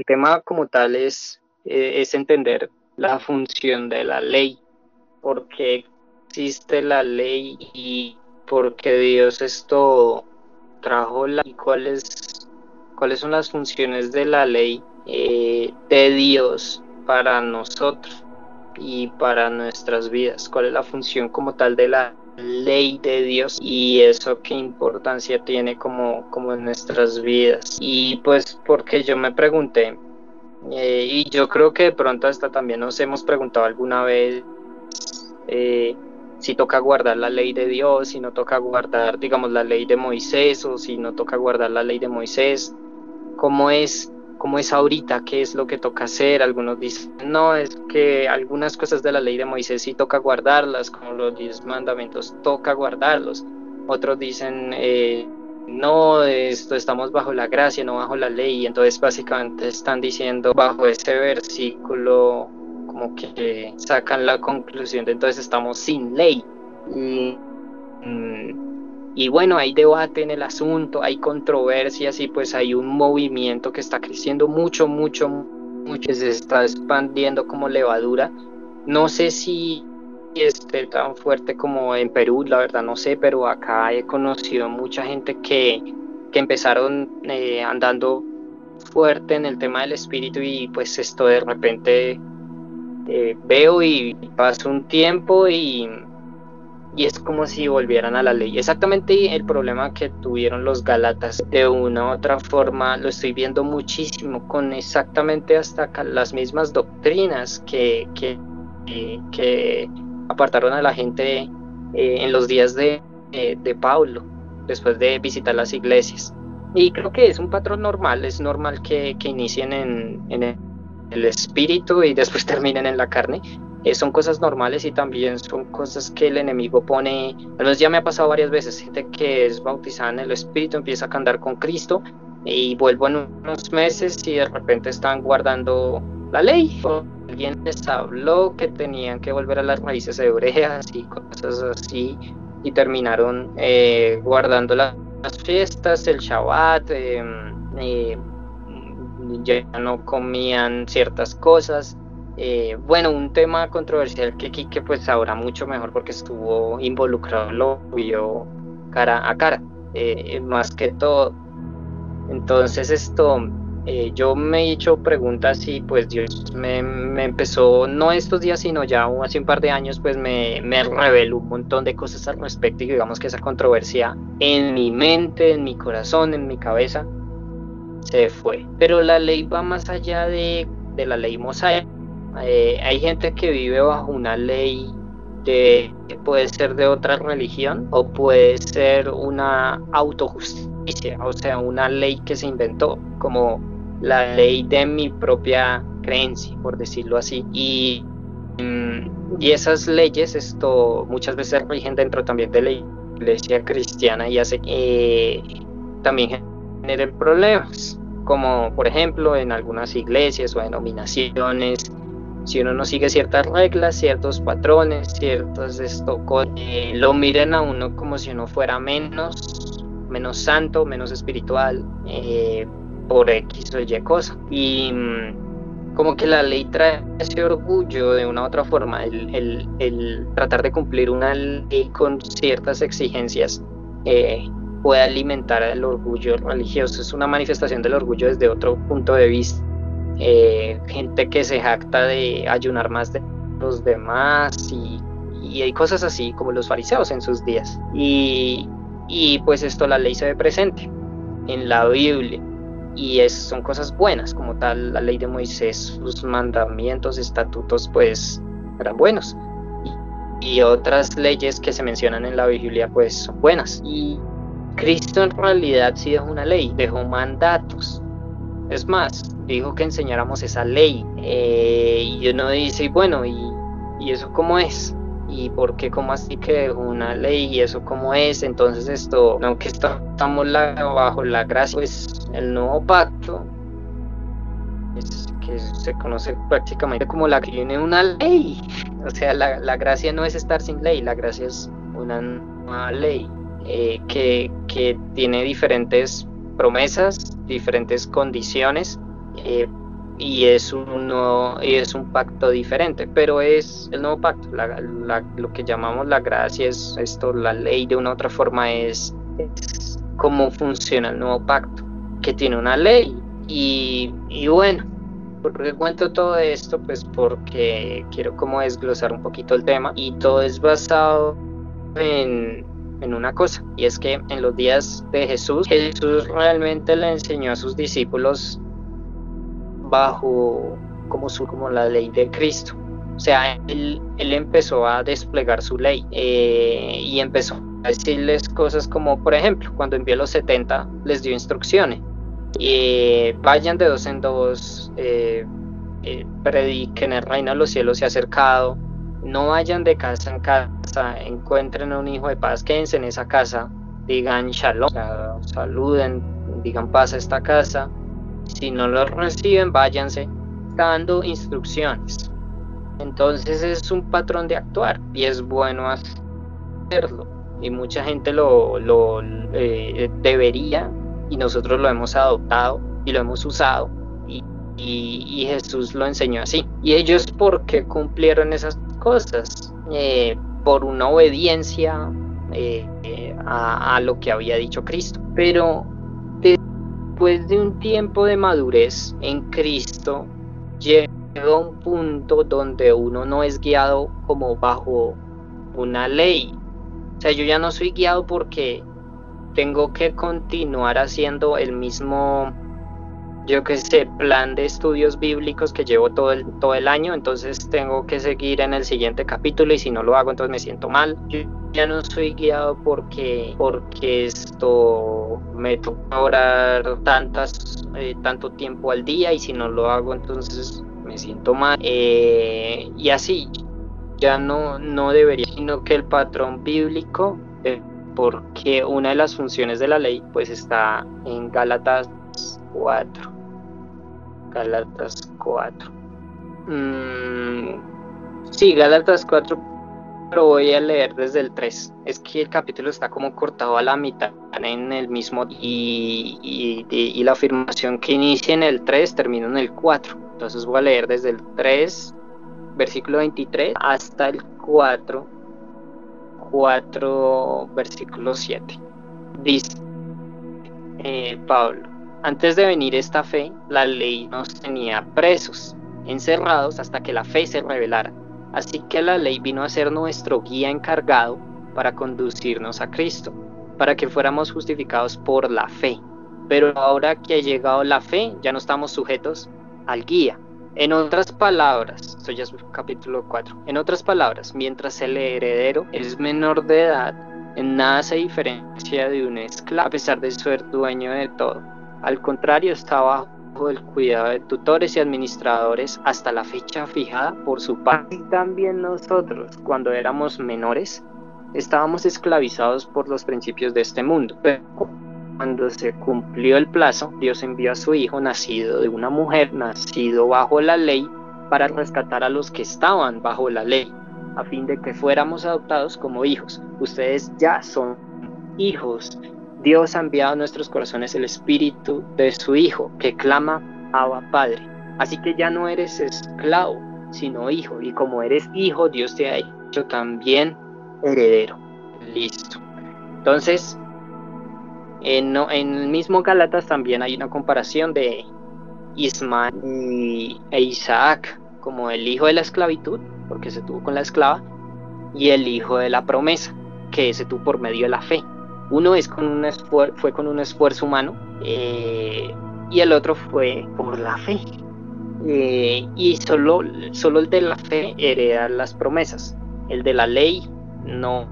el tema como tal es, eh, es entender la función de la ley, por qué existe la ley y por qué Dios esto trajo la y cuáles cuáles son las funciones de la ley eh, de Dios para nosotros y para nuestras vidas, cuál es la función como tal de la ley de Dios y eso qué importancia tiene como, como en nuestras vidas. Y pues porque yo me pregunté, eh, y yo creo que de pronto hasta también nos hemos preguntado alguna vez eh, si toca guardar la ley de Dios, si no toca guardar, digamos, la ley de Moisés o si no toca guardar la ley de Moisés, cómo es cómo es ahorita, qué es lo que toca hacer. Algunos dicen, no, es que algunas cosas de la ley de Moisés sí toca guardarlas, como los diez mandamientos, toca guardarlos. Otros dicen, eh, no, esto estamos bajo la gracia, no bajo la ley. Y entonces básicamente están diciendo bajo ese versículo como que sacan la conclusión de entonces estamos sin ley. Y, mm, y bueno, hay debate en el asunto, hay controversias y pues hay un movimiento que está creciendo mucho, mucho, mucho, se está expandiendo como levadura. No sé si esté tan fuerte como en Perú, la verdad no sé, pero acá he conocido mucha gente que, que empezaron eh, andando fuerte en el tema del espíritu y pues esto de repente eh, veo y paso un tiempo y y es como si volvieran a la ley. Exactamente el problema que tuvieron los Galatas de una u otra forma lo estoy viendo muchísimo con exactamente hasta las mismas doctrinas que, que, que, apartaron a la gente eh, en los días de, eh, de Pablo después de visitar las iglesias. Y creo que es un patrón normal, es normal que, que inicien en, en el espíritu y después terminen en la carne, eh, son cosas normales y también son cosas que el enemigo pone, al menos ya me ha pasado varias veces, gente que es bautizada en el Espíritu empieza a andar con Cristo y vuelvo en unos meses y de repente están guardando la ley. alguien les habló que tenían que volver a las raíces hebreas y cosas así y terminaron eh, guardando las fiestas, el Shabbat, em, eh, ya no comían ciertas cosas eh, bueno, un tema controversial que Kike pues sabrá mucho mejor porque estuvo involucrado, lo vio cara a cara, eh, más que todo. Entonces esto, eh, yo me he hecho preguntas y pues Dios me, empezó, no estos días, sino ya hace un par de años, pues me, me reveló un montón de cosas al respecto y digamos que esa controversia en mi mente, en mi corazón, en mi cabeza, se fue. Pero la ley va más allá de, de la ley mosaica eh, hay gente que vive bajo una ley de puede ser de otra religión o puede ser una autojusticia, o sea, una ley que se inventó, como la ley de mi propia creencia, por decirlo así. Y, mm, y esas leyes esto muchas veces rigen dentro también de la iglesia cristiana y hace que también generen problemas, como por ejemplo en algunas iglesias o denominaciones si uno no sigue ciertas reglas, ciertos patrones, ciertos esto, eh, lo miren a uno como si uno fuera menos, menos santo, menos espiritual, eh, por X o Y cosa. Y mm, como que la ley trae ese orgullo de una u otra forma, el, el, tratar de cumplir una ley con ciertas exigencias. Eh, puede alimentar el orgullo religioso, es una manifestación del orgullo desde otro punto de vista eh, gente que se jacta de ayunar más de los demás y, hay cosas así como los fariseos en sus días. Y, pues esto la ley se ve presente en la Biblia y es, son cosas buenas como tal la ley de Moisés, sus mandamientos, estatutos pues eran buenos. Y, y otras leyes que se mencionan en la Biblia pues son buenas. Y Cristo en realidad sí dejó una ley, dejó mandatos es más, dijo que enseñáramos esa ley. Eh, y uno dice, bueno, ¿y, ¿y eso cómo es? ¿Y por qué cómo así que una ley y eso cómo es? Entonces esto, aunque estamos bajo la gracia, pues el nuevo pacto, es que se conoce prácticamente como la que tiene una ley. O sea, la, la, gracia no es estar sin ley, la gracia es una nueva ley eh, que, que tiene diferentes promesas, diferentes condiciones, eh, y es un y es un pacto diferente, pero es el nuevo pacto, lo que llamamos la gracia es esto, la ley de una otra forma es, cómo funciona el nuevo pacto, que tiene una ley y, y bueno, ¿Por qué cuento todo esto? Pues porque quiero como desglosar un poquito el tema y todo es basado en, en una cosa y es que en los días de Jesús, Jesús realmente le enseñó a sus discípulos bajo como, su, como la ley de Cristo. O sea, él, él empezó a desplegar su ley eh, y empezó a decirles cosas como, por ejemplo, cuando envió los 70, les dio instrucciones. Eh, vayan de dos en dos, eh, eh, prediquen el reino de los cielos se ha acercado, no vayan de casa en casa, encuentren a un hijo de paz, quédense en esa casa, digan shalom, saluden, digan paz a esta casa, si no lo reciben, váyanse, dando instrucciones. Entonces es un patrón de actuar y es bueno hacerlo. Y mucha gente lo, lo eh, debería y nosotros lo hemos adoptado y lo hemos usado y, y, Jesús lo enseñó así. Y ellos porque cumplieron esas cosas eh, por una obediencia eh, a, a, lo que había dicho Cristo. Pero después de un tiempo de madurez en Cristo, llega un punto donde uno no es guiado como bajo una ley. O sea, yo ya no soy guiado porque tengo que continuar haciendo el mismo, yo que sé, plan de estudios bíblicos que llevo todo el, todo el año, entonces tengo que seguir en el siguiente capítulo y si no lo hago entonces me siento mal. Yo ya no soy guiado porque, porque esto me toca orar tantas, eh, tanto tiempo al día y si no lo hago entonces me siento mal. Eh, y así, ya no, no debería, sino que el patrón bíblico porque una de las funciones de la ley pues está en Gálatas 4. Gálatas 4. Mm, sí, Gálatas 4, pero voy a leer desde el 3. Es que el capítulo está como cortado a la mitad en el mismo y, y, y la afirmación que inicia en el 3 termina en el 4. Entonces voy a leer desde el 3, versículo 23, hasta el 4 4, versículo 7. Dice eh, Pablo, antes de venir esta fe, la ley nos tenía presos, encerrados hasta que la fe se revelara. Así que la ley vino a ser nuestro guía encargado para conducirnos a Cristo, para que fuéramos justificados por la fe. Pero ahora que ha llegado la fe, ya no estamos sujetos al guía, en otras palabras, esto ya es capítulo 4, en otras palabras, mientras el heredero es menor de edad, en nada se diferencia de un esclavo, a pesar de ser dueño de todo. Al contrario, está bajo el cuidado de tutores y administradores hasta la fecha fijada por su padre. Y también nosotros, cuando éramos menores, estábamos esclavizados por los principios de este mundo. Pero cuando se cumplió el plazo, Dios envió a su Hijo, nacido de una mujer, nacido bajo la ley, para rescatar a los que estaban bajo la ley, a fin de que fuéramos adoptados como hijos. Ustedes ya son hijos. Dios ha enviado a nuestros corazones el espíritu de su Hijo, que clama, Abba Padre. Así que ya no eres esclavo, sino hijo. Y como eres hijo, Dios te ha hecho también heredero. Listo. Entonces, en, el mismo Galatas también hay una comparación de Ismael e Isaac como el hijo de la esclavitud, porque se tuvo con la esclava, y el hijo de la promesa, que se tuvo por medio de la fe. Uno es con un fue con un esfuerzo humano eh, y el otro fue por la fe. Eh, y solo, solo el de la fe hereda las promesas. El de la ley no,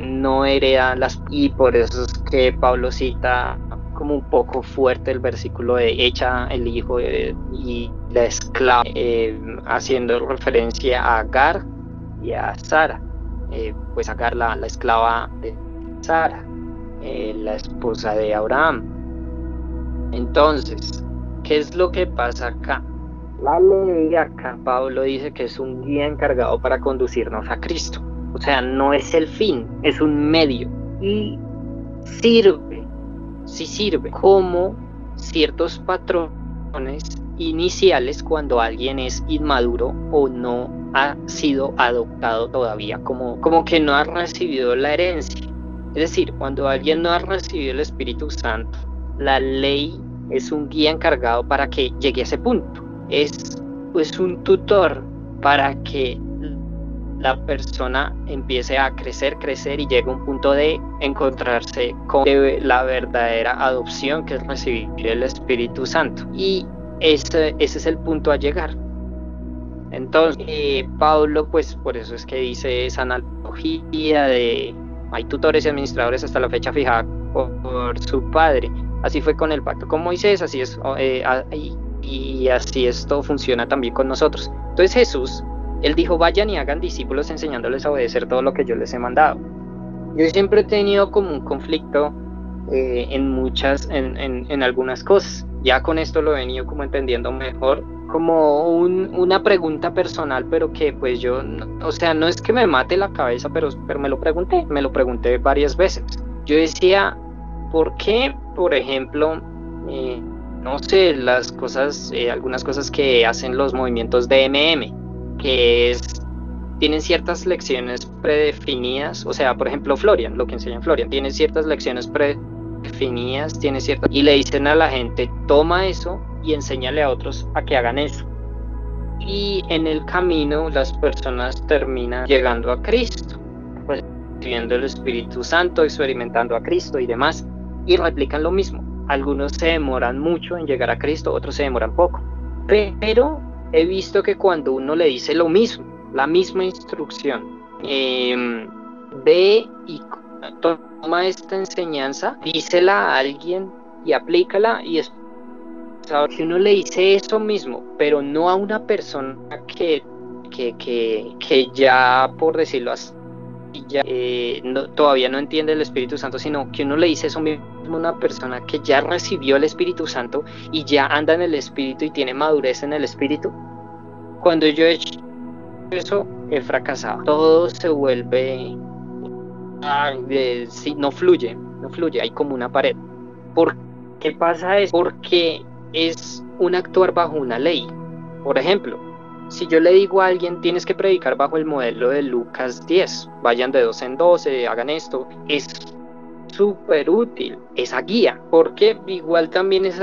no hereda las y por eso es que Pablo cita como un poco fuerte el versículo de echa el hijo y la esclava eh, haciendo referencia a Agar y a Sara eh, pues Agar la, la, esclava de Sara eh, la esposa de Abraham entonces ¿qué es lo que pasa acá? La ley acá Pablo dice que es un guía encargado para conducirnos a Cristo o sea, no es el fin, es un medio. Y sirve, sí sirve, como ciertos patrones iniciales cuando alguien es inmaduro o no ha sido adoptado todavía, como, como que no ha recibido la herencia. Es decir, cuando alguien no ha recibido el Espíritu Santo, la ley es un guía encargado para que llegue a ese punto. Es pues un tutor para que la persona empiece a crecer, crecer y llegue a un punto de encontrarse con la verdadera adopción que es recibir el Espíritu Santo. Y ese, ese es el punto a llegar. Entonces, eh, Pablo, pues por eso es que dice esa analogía de hay tutores y administradores hasta la fecha fijada por, su padre. Así fue con el pacto con Moisés, así es, eh, y, y así esto funciona también con nosotros. Entonces Jesús, él dijo, vayan y hagan discípulos enseñándoles a obedecer todo lo que yo les he mandado. Yo siempre he tenido como un conflicto eh, en muchas, en, en, en, algunas cosas. Ya con esto lo he venido como entendiendo mejor, como un, una pregunta personal, pero que pues yo, o sea, no es que me mate la cabeza, pero, pero me lo pregunté, me lo pregunté varias veces. Yo decía, ¿por qué, por ejemplo, eh, no sé, las cosas, eh, algunas cosas que hacen los movimientos de MM, que es, tienen ciertas lecciones predefinidas, o sea, por ejemplo, Florian, lo que enseña Florian, tiene ciertas lecciones predefinidas definidas, tiene ciertas... Y le dicen a la gente, toma eso y enséñale a otros a que hagan eso. Y en el camino las personas terminan llegando a Cristo, pues, recibiendo el Espíritu Santo, experimentando a Cristo y demás, y replican lo mismo. Algunos se demoran mucho en llegar a Cristo, otros se demoran poco. Pero he visto que cuando uno le dice lo mismo, la misma instrucción, eh, ve y toma esta enseñanza, dísela a alguien y aplícala y si uno le dice eso mismo, pero no a una persona que, que, que, que ya, por decirlo así, ya, eh, no, todavía no entiende el Espíritu Santo, sino que uno le dice eso mismo a una persona que ya recibió el Espíritu Santo y ya anda en el Espíritu y tiene madurez en el Espíritu. Cuando yo he hecho eso, he fracasado. Todo se vuelve si no fluye, no fluye, hay como una pared. ¿Por qué pasa eso? Porque es un actuar bajo una ley. Por ejemplo, si yo le digo a alguien tienes que predicar bajo el modelo de Lucas 10, vayan de 12 en 12, hagan esto, es súper útil esa guía, porque igual también es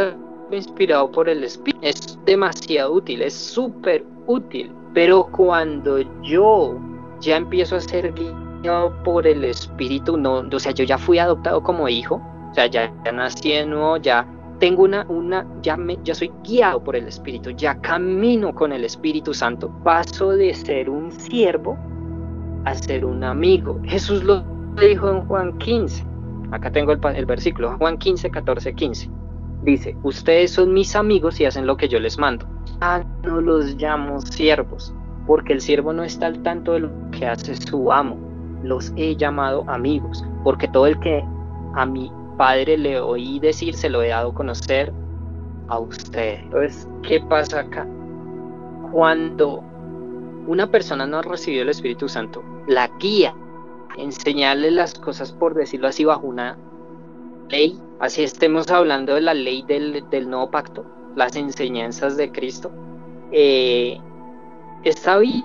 inspirado por el Espíritu, es demasiado útil, es súper útil, pero cuando yo ya empiezo a ser guía, por el Espíritu, no, o sea, yo ya fui adoptado como hijo, o sea, ya, nací de nuevo, ya tengo una, una, ya me, ya soy guiado por el Espíritu, ya camino con el Espíritu Santo, paso de ser un siervo a ser un amigo. Jesús lo dijo en Juan 15, acá tengo el, el versículo, Juan 15, 14, 15. Dice, ustedes son mis amigos y hacen lo que yo les mando. Ah, no los llamo siervos, porque el siervo no está al tanto de lo que hace su amo, los he llamado amigos, porque todo el que a mi padre le oí decir se lo he dado a conocer a usted. Entonces, ¿qué pasa acá? Cuando una persona no ha recibido el Espíritu Santo, la guía, enseñarle las cosas, por decirlo así, bajo una ley, así estemos hablando de la ley del, nuevo pacto, las enseñanzas de Cristo, eh, está bien,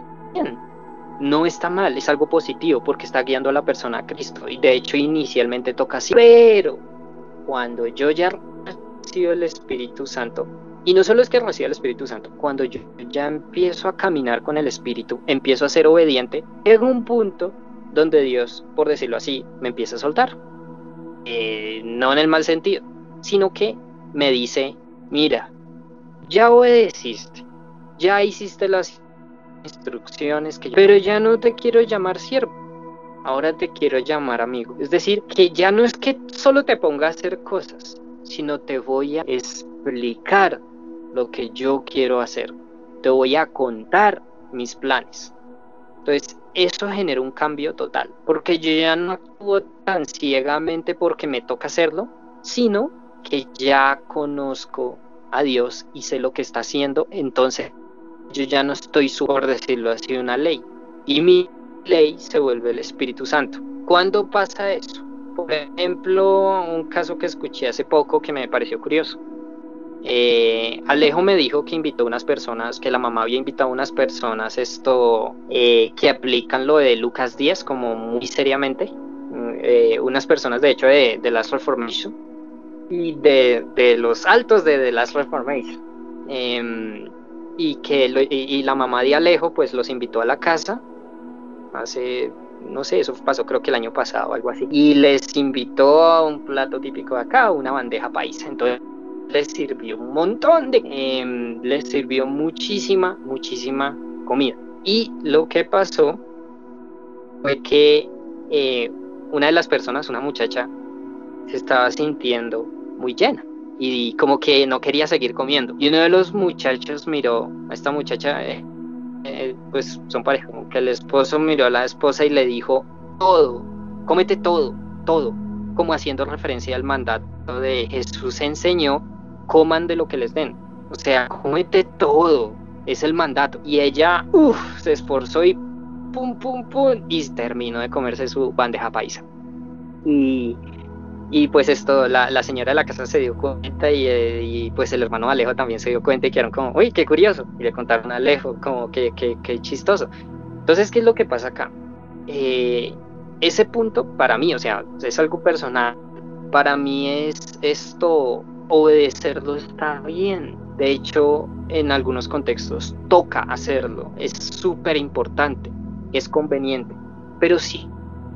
no está mal, es algo positivo porque está guiando a la persona a Cristo. Y de hecho inicialmente toca así. Pero cuando yo ya recibo el Espíritu Santo, y no solo es que reciba el Espíritu Santo, cuando yo ya empiezo a caminar con el Espíritu, empiezo a ser obediente, llega un punto donde Dios, por decirlo así, me empieza a soltar. Eh, no en el mal sentido, sino que me dice, mira, ya obedeciste, ya hiciste las instrucciones que yo... Pero ya no te quiero llamar siervo, ahora te quiero llamar amigo. Es decir, que ya no es que solo te ponga a hacer cosas, sino te voy a explicar lo que yo quiero hacer. Te voy a contar mis planes. Entonces, eso genera un cambio total, porque yo ya no actúo tan ciegamente porque me toca hacerlo, sino que ya conozco a Dios y sé lo que está haciendo, entonces yo ya no estoy por decirlo así, una ley. Y mi ley se vuelve el Espíritu Santo. ¿Cuándo pasa eso? Por ejemplo, un caso que escuché hace poco que me pareció curioso. Eh, Alejo me dijo que invitó unas personas, que la mamá había invitado unas personas esto eh, que aplican lo de Lucas 10 como muy seriamente. Mm, unas personas de hecho de, de Last Reformation y de, de, los altos de The Last Reformation. Y que y, la mamá de Alejo pues los invitó a la casa hace no sé, eso pasó creo que el año pasado o algo así. Y les invitó a un plato típico de acá, una bandeja paisa. Entonces les sirvió un montón de... Em, les sirvió muchísima, muchísima comida. Y lo que pasó fue que eh, una de las personas, una muchacha, se estaba sintiendo muy llena y como que no quería seguir comiendo. Y uno de los muchachos miró a esta muchacha, eh, eh, pues son pareja, como que el esposo miró a la esposa y le dijo, todo, cómete todo, todo, como haciendo referencia al mandato de Jesús enseñó, coman de lo que les den. O sea, cómete todo, es el mandato. Y ella, uff, se esforzó y pum, pum, pum, y terminó de comerse su bandeja paisa. Y y pues esto, la, la, señora de la casa se dio cuenta eh, y, pues el hermano Alejo también se dio cuenta y quedaron como, uy, qué curioso. Y le contaron a Alejo como que, que, chistoso. Entonces, ¿qué es lo que pasa acá? Eh, ese punto para mí, o sea, es algo personal. Para mí es esto, obedecerlo está bien. De hecho, en algunos contextos toca hacerlo. Es súper importante, es conveniente. Pero si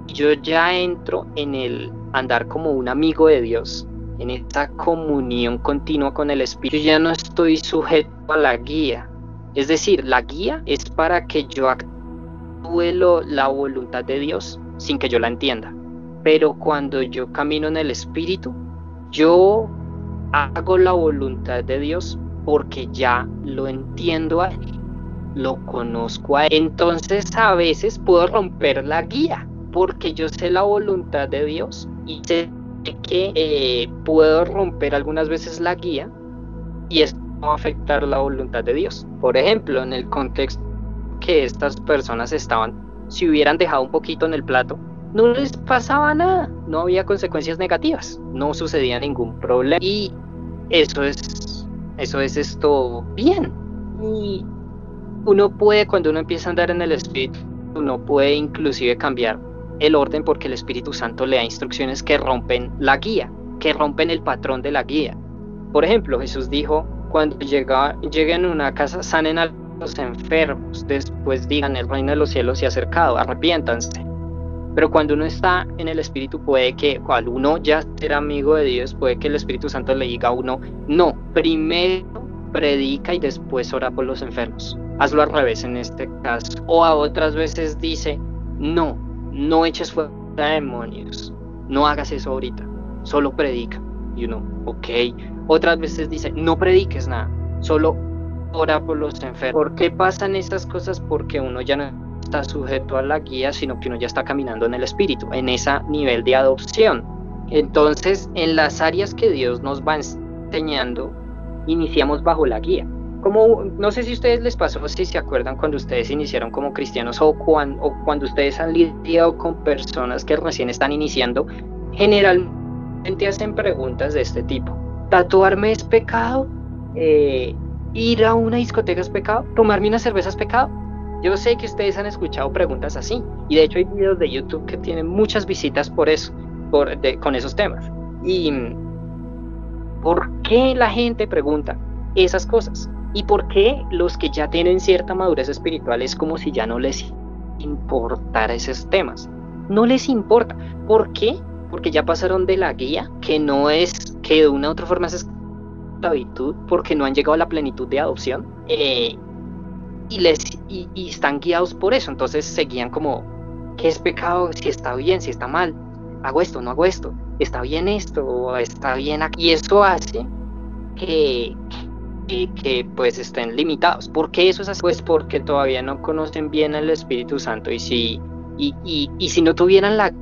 yo ya entro en el andar como un amigo de Dios, en esta comunión continua con el Espíritu, ya no estoy sujeto a la guía. Es decir, la guía es para que yo actúe la voluntad de Dios sin que yo la entienda. Pero cuando yo camino en el Espíritu, yo hago la voluntad de Dios porque ya lo entiendo a Él, lo conozco a Él. Entonces a veces puedo romper la guía porque yo sé la voluntad de Dios y sé que eh, puedo romper algunas veces la guía y esto va a afectar la voluntad de Dios. Por ejemplo, en el contexto que estas personas estaban, si hubieran dejado un poquito en el plato, no les pasaba nada, no había consecuencias negativas, no sucedía ningún problema y eso es eso es esto bien. Y uno puede cuando uno empieza a andar en el espíritu, uno puede inclusive cambiar el orden porque el Espíritu Santo le da instrucciones que rompen la guía, que rompen el patrón de la guía. Por ejemplo, Jesús dijo, cuando llega, lleguen a una casa, sanen a los enfermos, después digan, el reino de los cielos se ha acercado, arrepiéntanse. Pero cuando uno está en el Espíritu, puede que, cuando uno ya será amigo de Dios, puede que el Espíritu Santo le diga a uno, no, primero predica y después ora por los enfermos. Hazlo al revés en este caso. O a otras veces dice, no, no eches fuera demonios, no hagas eso ahorita, solo predica. Y uno, ok. Otras veces dice, no prediques nada, solo ora por los enfermos. ¿Por qué pasan esas cosas? Porque uno ya no está sujeto a la guía, sino que uno ya está caminando en el espíritu, en ese nivel de adopción. Entonces, en las áreas que Dios nos va enseñando, iniciamos bajo la guía no sé si a ustedes les pasó, si se acuerdan cuando ustedes iniciaron como cristianos o cuando ustedes han lidiado con personas que recién están iniciando, generalmente hacen preguntas de este tipo. ¿Tatuarme es pecado? Eh, ¿Ir a una discoteca es pecado? ¿Tomarme una cerveza es pecado? Yo sé que ustedes han escuchado preguntas así y de hecho hay videos de YouTube que tienen muchas visitas por eso, por, con esos temas. ¿Y por qué la gente pregunta esas cosas? ¿Y por qué los que ya tienen cierta madurez espiritual es como si ya no les importara esos temas? No les importa. ¿Por qué? Porque ya pasaron de la guía, que no es, que de una u otra forma es esclavitud, porque no han llegado a la plenitud de adopción, eh, y, les, y, están guiados por eso. Entonces seguían como, ¿qué es pecado? Si está bien, si está mal. Hago esto, no hago esto. Está bien esto, está bien aquí. Y eso hace que, que pues estén limitados. ¿Por qué eso es así? Pues porque todavía no conocen bien al Espíritu Santo y si, y, y, si no tuvieran la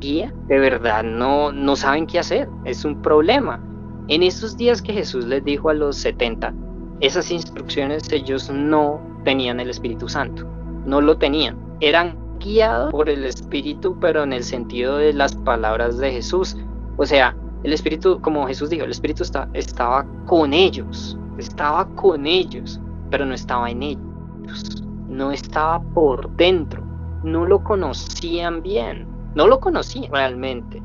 guía, de verdad no, no saben qué hacer. Es un problema. En esos días que Jesús les dijo a los 70, esas instrucciones ellos no tenían el Espíritu Santo, no lo tenían. Eran guiados por el Espíritu, pero en el sentido de las palabras de Jesús. O sea, el Espíritu, como Jesús dijo, el Espíritu está, estaba con ellos, estaba con ellos, pero no estaba en ellos, no estaba por dentro, no lo conocían bien, no lo conocían realmente,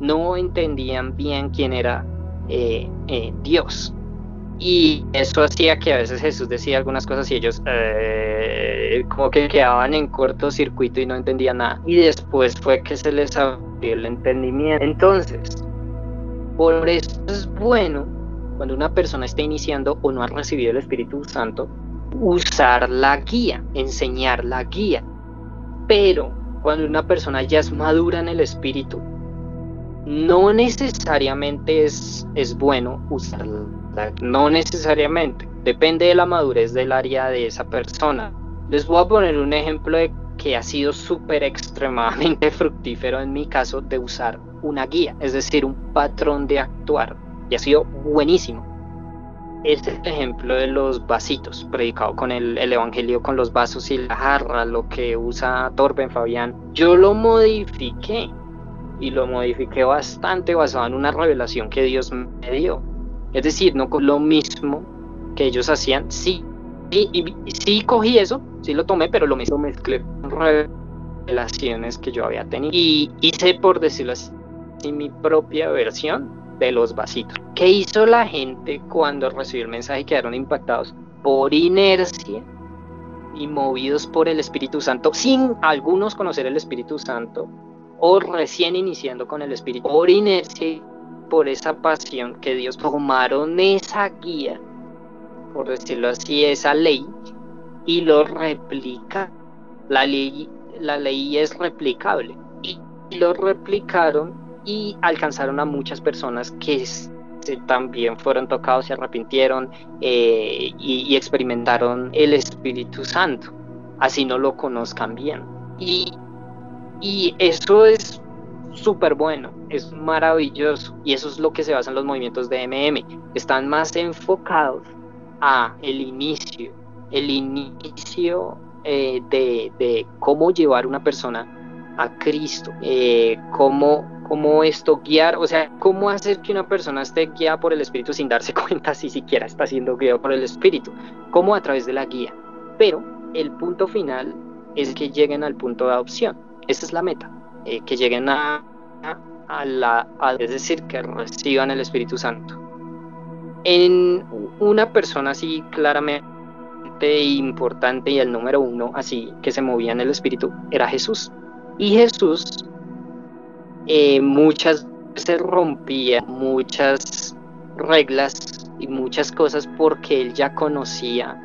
no entendían bien quién era eh, eh, Dios. Y eso hacía que a veces Jesús decía algunas cosas y ellos eh, como que quedaban en cortocircuito y no entendían nada. Y después fue que se les abrió el entendimiento. Entonces, por eso es bueno cuando una persona está iniciando o no ha recibido el Espíritu Santo, usar la guía, enseñar la guía. Pero cuando una persona ya es madura en el Espíritu, no necesariamente es, es bueno usarla no necesariamente, depende de la madurez del área de esa persona. Les voy a poner un ejemplo de que ha sido súper extremadamente fructífero en mi caso de usar una guía, es decir, un patrón de actuar. Y ha sido buenísimo. Este es el ejemplo de los vasitos, predicado con el, el, Evangelio con los vasos y la jarra, lo que usa Torben Fabián. Yo lo modifiqué y lo modifiqué bastante basado en una revelación que Dios me dio. Es decir, no con lo mismo que ellos hacían, sí, y, sí cogí eso, sí lo tomé, pero lo mismo mezclé con revelaciones que yo había tenido. Y hice, por decirlo así, mi propia versión de los vasitos. ¿Qué hizo la gente cuando recibió el mensaje y quedaron impactados? Por inercia y movidos por el Espíritu Santo, sin algunos conocer el Espíritu Santo, o recién iniciando con el Espíritu, por inercia por esa pasión que Dios tomaron esa guía, por decirlo así, esa ley, y lo replica. La ley, la ley es replicable. Y lo replicaron y alcanzaron a muchas personas que también fueron tocados, se arrepintieron eh, y, y, experimentaron el Espíritu Santo, así no lo conozcan bien. Y, y eso es súper bueno, es maravilloso y eso es lo que se basa en los movimientos de MM. Están más enfocados a el inicio, el inicio eh, de, cómo llevar una persona a Cristo, eh, cómo, cómo esto guiar, o sea, cómo hacer que una persona esté guiada por el Espíritu sin darse cuenta si siquiera está siendo guiado por el Espíritu, como a través de la guía. Pero el punto final es que lleguen al punto de adopción. Esa es la meta. Eh, que lleguen a, a la, es decir, que reciban el Espíritu Santo. En una persona así claramente importante y el número uno así que se movía en el Espíritu era Jesús. Y Jesús eh, muchas veces rompía muchas reglas y muchas cosas porque él ya conocía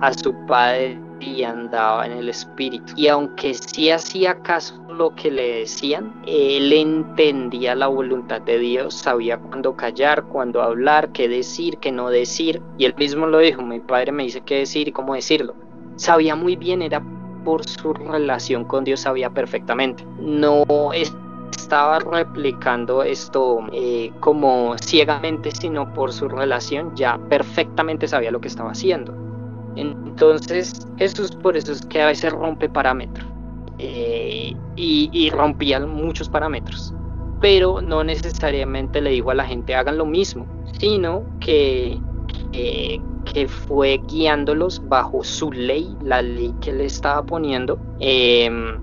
a su Padre y andaba en el espíritu. Y aunque sí hacía caso lo que le decían, él entendía la voluntad de Dios, sabía cuándo callar, cuándo hablar, qué decir, qué no decir. Y él mismo lo dijo, mi padre me dice qué decir y cómo decirlo. Sabía muy bien, era por su relación con Dios, sabía perfectamente. No estaba replicando esto eh, como ciegamente, sino por su relación ya perfectamente sabía lo que estaba haciendo. Entonces, Jesús por eso es que a veces rompe parámetros eh, y, rompía muchos parámetros, pero no necesariamente le dijo a la gente hagan lo mismo, sino que, que, fue guiándolos bajo su ley, la ley que le estaba poniendo. Em,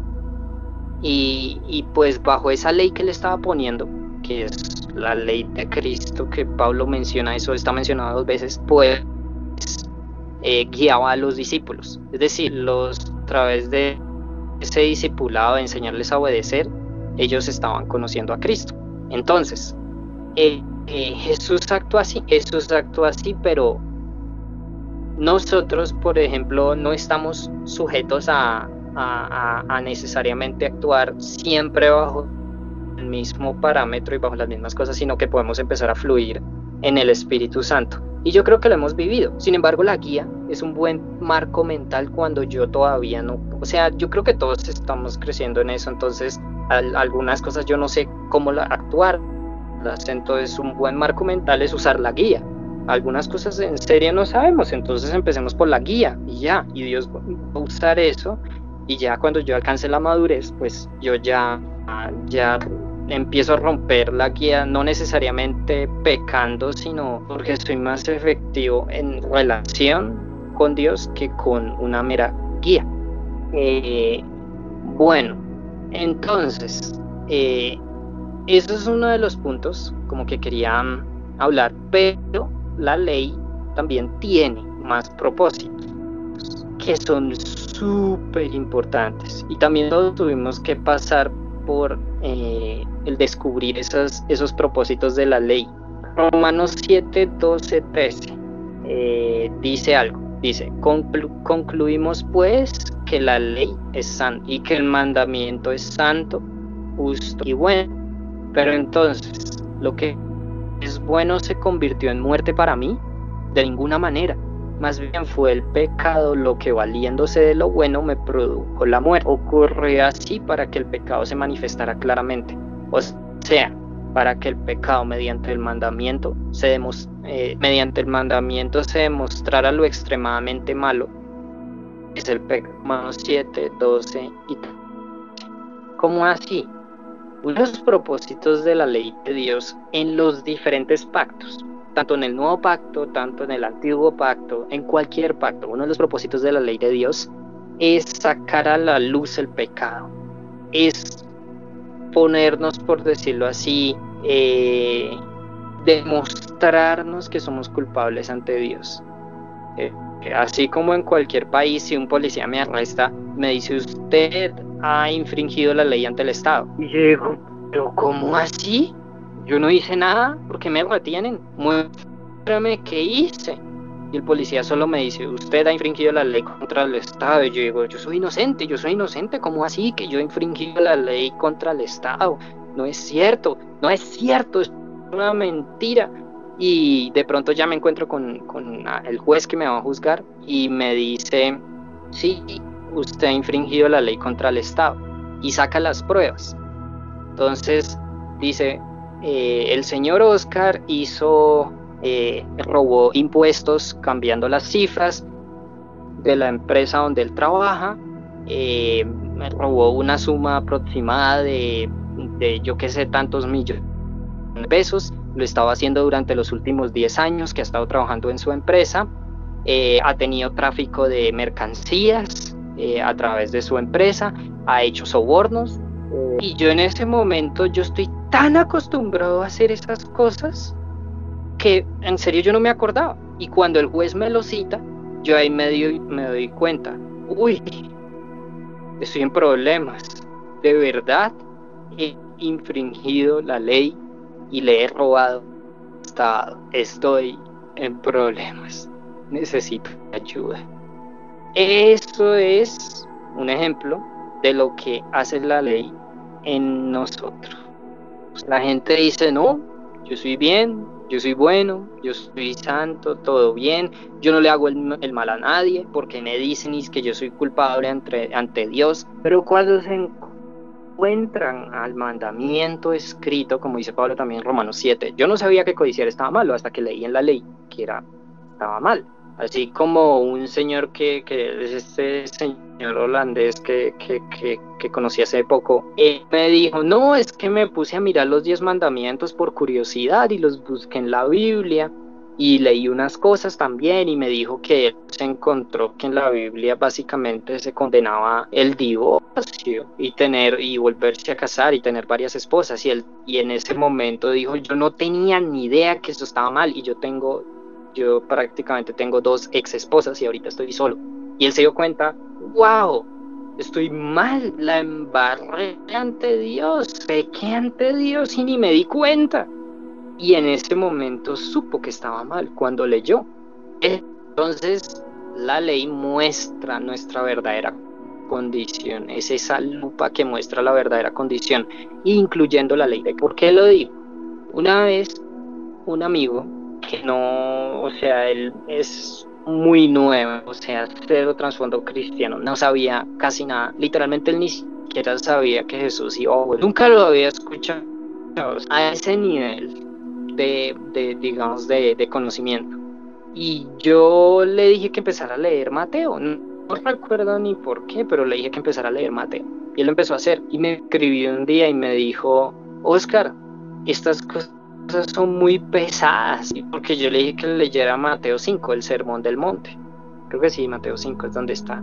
y, y, pues bajo esa ley que le estaba poniendo, que es la ley de Cristo, que Pablo menciona, eso está mencionado dos veces, pues eh, guiaba a los discípulos. Es decir, los a través de ese discipulado, de enseñarles a obedecer, ellos estaban conociendo a Cristo. Entonces, eh, eh, Jesús actúa así, Jesús actúa así, pero nosotros, por ejemplo, no estamos sujetos a, a, necesariamente actuar siempre bajo el mismo parámetro y bajo las mismas cosas, sino que podemos empezar a fluir en el Espíritu Santo. Y yo creo que lo hemos vivido. Sin embargo, la guía es un buen marco mental cuando yo todavía no... O sea, yo creo que todos estamos creciendo en eso, entonces algunas cosas yo no sé cómo actuar. Entonces, un buen marco mental es usar la guía. Algunas cosas en serio no sabemos, entonces empecemos por la guía y ya. Y Dios va a usar eso y ya cuando yo alcance la madurez, pues yo ya, ya empiezo a romper la guía, no necesariamente pecando, sino porque soy más efectivo en relación con Dios que con una mera guía. Eh, bueno, entonces, eh, eso es uno de los puntos como que quería hablar, pero la ley también tiene más propósitos que son súper importantes y también todos tuvimos que pasar por eh, el descubrir esos, esos propósitos de la ley. Romanos 7, 12, 13 dice algo, dice, concluimos pues que la ley es santa y que el mandamiento es santo, justo y bueno. Pero entonces, lo que es bueno se convirtió en muerte para mí? De ninguna manera. Más bien fue el pecado lo que valiéndose de lo bueno me produjo la muerte. Ocurre así para que el pecado se manifestara claramente. O sea, para que el pecado mediante el mandamiento se eh, demostrara lo extremadamente malo. Es el pecado 7, 12 y ¿Cómo así? Los propósitos de la ley de Dios en los diferentes pactos tanto en el nuevo pacto, tanto en el antiguo pacto, en cualquier pacto, uno de los propósitos de la ley de Dios es sacar a la luz el pecado, es ponernos, por decirlo así, eh, demostrarnos que somos culpables ante Dios. Eh, así como en cualquier país, si un policía me arresta, me dice usted ha infringido la ley ante el Estado. Y yo digo, pero ¿cómo así? Yo no hice nada porque me retienen. Muéstrame qué hice. Y el policía solo me dice, usted ha infringido la ley contra el Estado. Y yo digo, yo soy inocente, yo soy inocente. ¿Cómo así que yo he infringido la ley contra el Estado? No es cierto, no es cierto, es una mentira. Y de pronto ya me encuentro con, con el juez que me va a juzgar y me dice, sí, usted ha infringido la ley contra el Estado. Y saca las pruebas. Entonces dice, eh, el señor Oscar hizo, eh, robó impuestos cambiando las cifras de la empresa donde él trabaja, eh, robó una suma aproximada de, yo qué sé, tantos millones de pesos, lo estaba haciendo durante los últimos 10 años que ha estado trabajando en su empresa, ha tenido tráfico de mercancías a través de su empresa, ha hecho sobornos, y yo en ese momento yo estoy tan acostumbrado a hacer esas cosas que en serio yo no me acordaba. Y cuando el juez me lo cita, yo ahí me, me doy cuenta, uy, estoy en problemas. De verdad he infringido la ley y le he robado. Estoy en problemas. Necesito ayuda. Eso es un ejemplo de lo que hace la ley en nosotros. La gente dice, no, yo soy bien, yo soy bueno, yo soy santo, todo bien, yo no le hago el, mal a nadie porque me dicen que yo soy culpable ante, ante Dios. Pero cuando se encuentran al mandamiento escrito, como dice Pablo también en Romanos 7, yo no sabía que codiciar estaba malo hasta que leí en la ley que era, estaba mal. Así como un señor que, que es este señor holandés que, que, que, conocí hace poco, me dijo, no, es que me puse a mirar los diez mandamientos por curiosidad y los busqué en la Biblia y leí unas cosas también y me dijo que él se encontró que en la Biblia básicamente se condenaba el divorcio y tener y volverse a casar y tener varias esposas y él y en ese momento dijo yo no tenía ni idea que eso estaba mal y yo tengo yo prácticamente tengo dos ex esposas y ahorita estoy solo. Y él se dio cuenta, wow, estoy mal, la embarré ante Dios, pequé ante Dios y ni me di cuenta. Y en ese momento supo que estaba mal cuando leyó. Entonces la ley muestra nuestra verdadera condición, es esa lupa que muestra la verdadera condición, incluyendo la ley de por qué lo digo. Una vez un amigo que no, o sea, él es muy nuevo, o sea, cero trasfondo cristiano, no sabía casi nada, literalmente él ni siquiera sabía que Jesús iba a nunca lo había escuchado a ese nivel de, de digamos, de, de, conocimiento. Y yo le dije que empezara a leer Mateo, no, no recuerdo ni por qué, pero le dije que empezara a leer Mateo. Y él lo empezó a hacer y me escribió un día y me dijo, Oscar, estas cosas son muy pesadas, porque yo le dije que leyera Mateo 5, el Sermón del Monte. Creo que sí, Mateo 5 es donde está.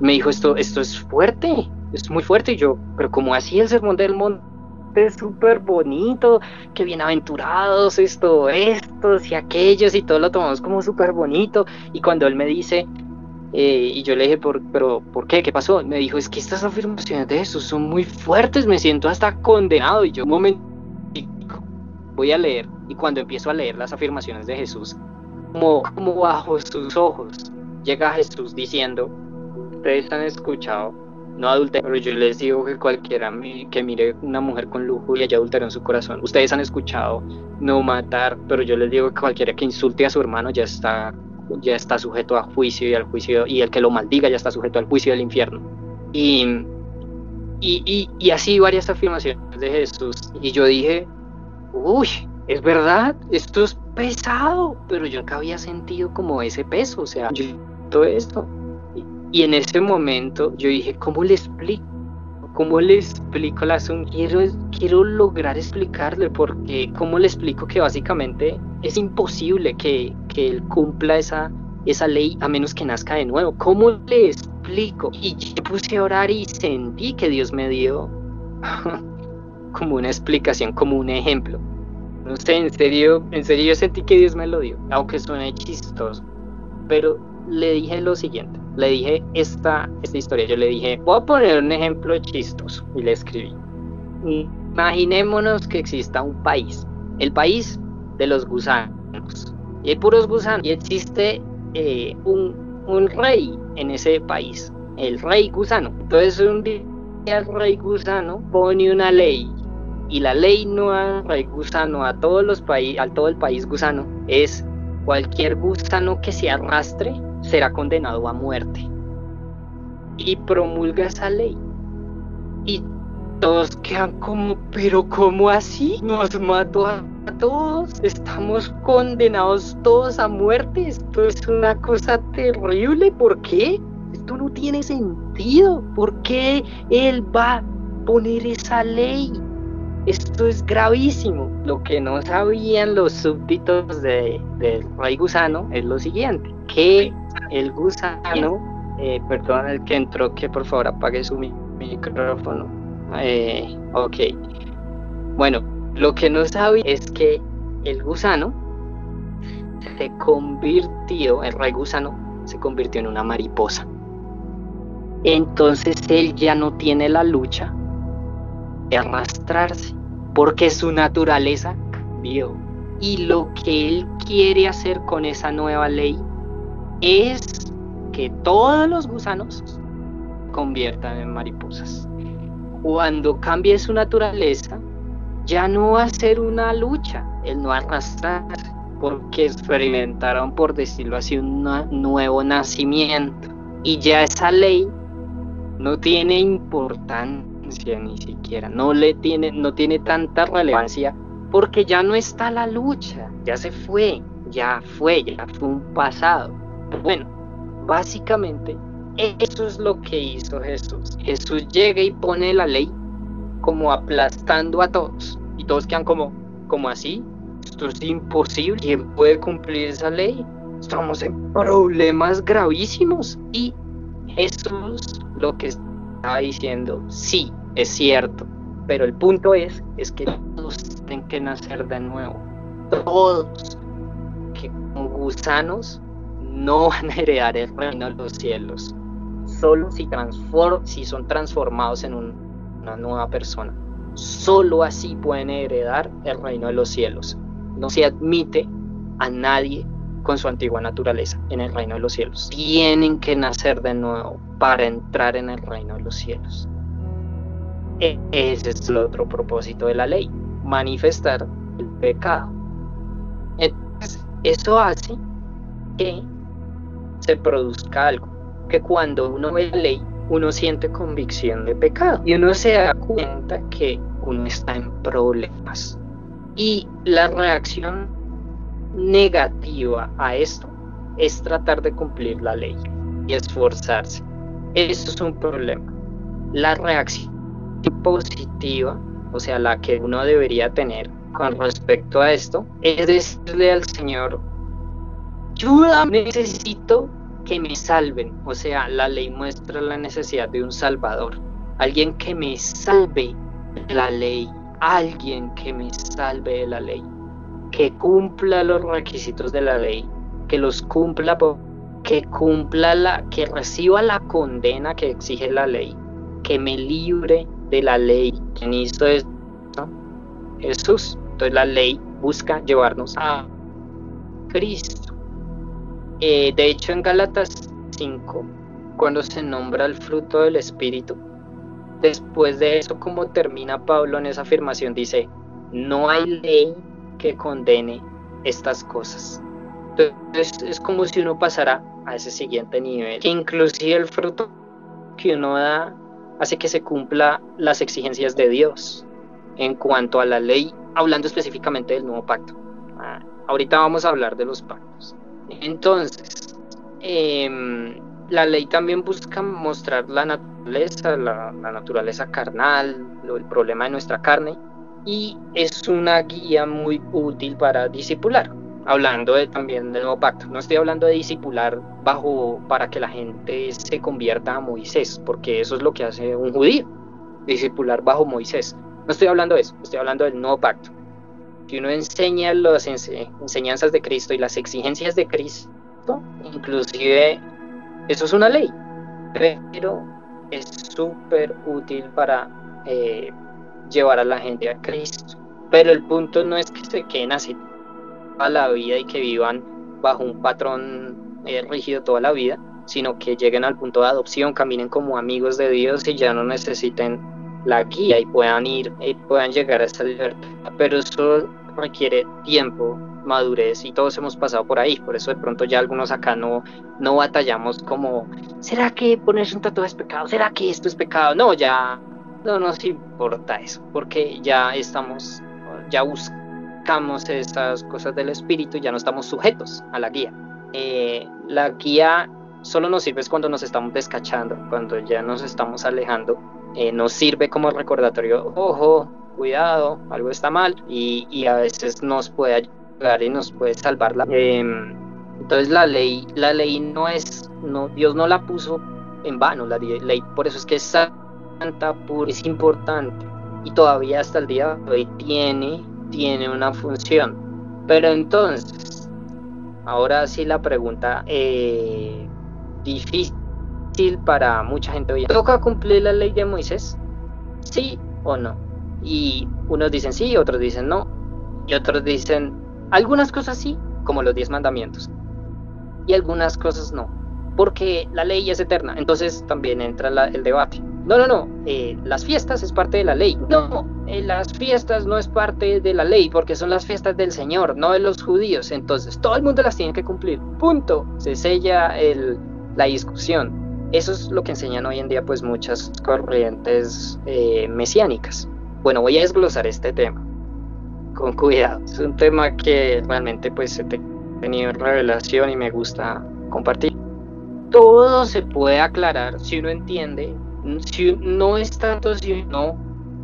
Me dijo, esto, esto es fuerte, es muy fuerte. Y yo, pero como así el Sermón del Monte es súper bonito, que bienaventurados esto, estos y aquellos y todo lo tomamos como súper bonito. Y cuando él me dice, eh, y yo le dije, pero ¿por qué? ¿Qué pasó? Me dijo, es que estas afirmaciones de Jesús son muy fuertes, me siento hasta condenado. Y yo, un momento, voy a leer. Y cuando empiezo a leer las afirmaciones de Jesús, como, bajo sus ojos, llega Jesús diciendo, ustedes han escuchado, no adulterio, pero yo les digo que cualquiera que mire una mujer con lujo y haya adulterado en su corazón, ustedes han escuchado no matar, pero yo les digo que cualquiera que insulte a su hermano ya está ya está sujeto a juicio y al juicio y el que lo maldiga ya está sujeto al juicio del infierno. Y, y, y, así varias afirmaciones de Jesús. Y yo dije, uy, es verdad, esto es pesado, pero yo nunca había sentido como ese peso, o sea, yo todo esto. Y, en ese momento yo dije, ¿cómo le explico? ¿Cómo le explico la asunto? Quiero, quiero lograr explicarle, porque ¿cómo le explico que básicamente es imposible que, que él cumpla esa, esa ley a menos que nazca de nuevo. ¿Cómo le explico? Y yo puse a orar y sentí que Dios me dio como una explicación, como un ejemplo. No sé, en serio, en serio yo sentí que Dios me lo dio, aunque suene chistoso. Pero le dije lo siguiente, le dije esta, esta historia, yo le dije, voy a poner un ejemplo chistoso y le escribí. Imaginémonos que exista un país, el país de los gusanos. Y hay puros gusanos. Y existe eh, un, un, rey en ese país, el rey gusano. Entonces un día el rey gusano pone una ley y la ley no al rey gusano a todos los países, al todo el país gusano es cualquier gusano que se arrastre será condenado a muerte. Y promulga esa ley. Y todos quedan como, pero ¿cómo así? Nos mató a todos, estamos condenados todos a muerte, esto es una cosa terrible, ¿por qué? Esto no tiene sentido, ¿por qué él va a poner esa ley? Esto es gravísimo. Lo que no sabían los súbditos de, del rey gusano es lo siguiente, que el gusano, eh, perdón, el que entró, que por favor apague su micrófono eh, ok. Bueno, lo que no sabía es que el gusano se convirtió, el rey gusano se convirtió en una mariposa. Entonces él ya no tiene la lucha arrastrarse, porque su naturaleza cambió. Y lo que él quiere hacer con esa nueva ley es que todos los gusanos conviertan en mariposas cuando cambie su naturaleza, ya no va a ser una lucha, el no arrastrarse, porque experimentaron, por decirlo así, un nuevo nacimiento. Y ya esa ley no tiene importancia ni siquiera, no le tiene, no tiene tanta relevancia, porque ya no está la lucha, ya se fue, ya fue, ya fue un pasado. Bueno, básicamente eso es lo que hizo Jesús. Jesús llega y pone la ley como aplastando a todos. Y todos quedan como, como así. Esto es imposible. ¿Quién puede cumplir esa ley? Estamos en problemas gravísimos. Y Jesús lo que estaba diciendo, sí, es cierto. Pero el punto es, es que todos tienen que nacer de nuevo. Todos. Que como gusanos no van a heredar el reino de los cielos solo si, si son transformados en una nueva persona. Solo así pueden heredar el reino de los cielos. No se admite a nadie con su antigua naturaleza en el reino de los cielos. Tienen que nacer de nuevo para entrar en el reino de los cielos. Ese es el otro propósito de la ley, manifestar el pecado. Entonces, eso hace que se produzca algo que cuando uno ve la ley, uno siente convicción de pecado y uno se da cuenta que uno está en problemas. Y la reacción negativa a esto es tratar de cumplir la ley y esforzarse. Eso es un problema. La reacción positiva o sea, la que uno debería tener con respecto a esto, es decirle al Señor, ayuda, necesito que me salven. O sea, la ley muestra la necesidad de un salvador, alguien que me salve de la ley, alguien que me salve de la ley, que cumpla los requisitos de la ley, que los cumpla, que cumpla la, que reciba la condena que exige la ley, que me libre de la ley. ¿Quién hizo esto? Jesús. Entonces la ley busca llevarnos a Cristo. Eh, de hecho, en Gálatas 5, cuando se nombra el fruto del Espíritu, después de eso, como termina Pablo en esa afirmación, dice, no hay ley que condene estas cosas. Entonces es como si uno pasara a ese siguiente nivel, que inclusive el fruto que uno da hace que se cumpla las exigencias de Dios en cuanto a la ley, hablando específicamente del nuevo pacto. Ah, ahorita vamos a hablar de los pactos. Entonces, em, la ley también busca mostrar la naturaleza, la, naturaleza carnal, el problema de nuestra carne, y es una guía muy útil para discipular. Hablando de, también del nuevo pacto, no estoy hablando de discipular bajo para que la gente se convierta a Moisés, porque eso es lo que hace un judío, discipular bajo Moisés. No estoy hablando de eso, estoy hablando del nuevo pacto que uno enseña las enseñanzas de Cristo y las exigencias de Cristo, inclusive eso es una ley, pero es súper útil para eh, llevar a la gente a Cristo. Pero el punto no es que se queden así toda la vida y que vivan bajo un patrón eh, rígido toda la vida, sino que lleguen al punto de adopción, caminen como amigos de Dios y ya no necesiten la guía y puedan ir y puedan llegar a esa libertad. Pero eso requiere tiempo, madurez y todos hemos pasado por ahí, por eso de pronto ya algunos acá no, no batallamos como, ¿será que ponerse un tatuaje es pecado? ¿Será que esto es pecado? No, ya no nos importa eso, porque ya estamos, ya buscamos estas cosas del espíritu, ya no estamos sujetos a la guía. Eh, la guía solo nos sirve cuando nos estamos descachando, cuando ya nos estamos alejando, eh, nos sirve como recordatorio, ojo, cuidado, algo está mal y, a veces nos puede ayudar y nos puede salvar la em, entonces la ley la ley no es no Dios no la puso en vano la ley por eso es que es santa pura es importante y todavía hasta el día de hoy tiene tiene una función. Pero entonces ahora sí la pregunta eh, difícil para mucha gente hoy. Toca cumplir la ley de Moisés sí o no y unos dicen sí, otros dicen no, y otros dicen algunas cosas sí, como los diez mandamientos, y algunas cosas no, porque la ley es eterna, entonces también entra el debate. No, no, no, eh, las fiestas es parte de la ley. No, eh, las fiestas no es parte de la ley porque son las fiestas del Señor, no de los judíos. Entonces todo el mundo las tiene que cumplir. Punto. Se sella el, la discusión. Eso es lo que enseñan hoy en día pues muchas corrientes eh, mesiánicas. Bueno, voy a desglosar este tema con cuidado. Es un tema que realmente pues he tenido revelación y me gusta compartir. Todo se puede aclarar si uno entiende, si no es tanto si uno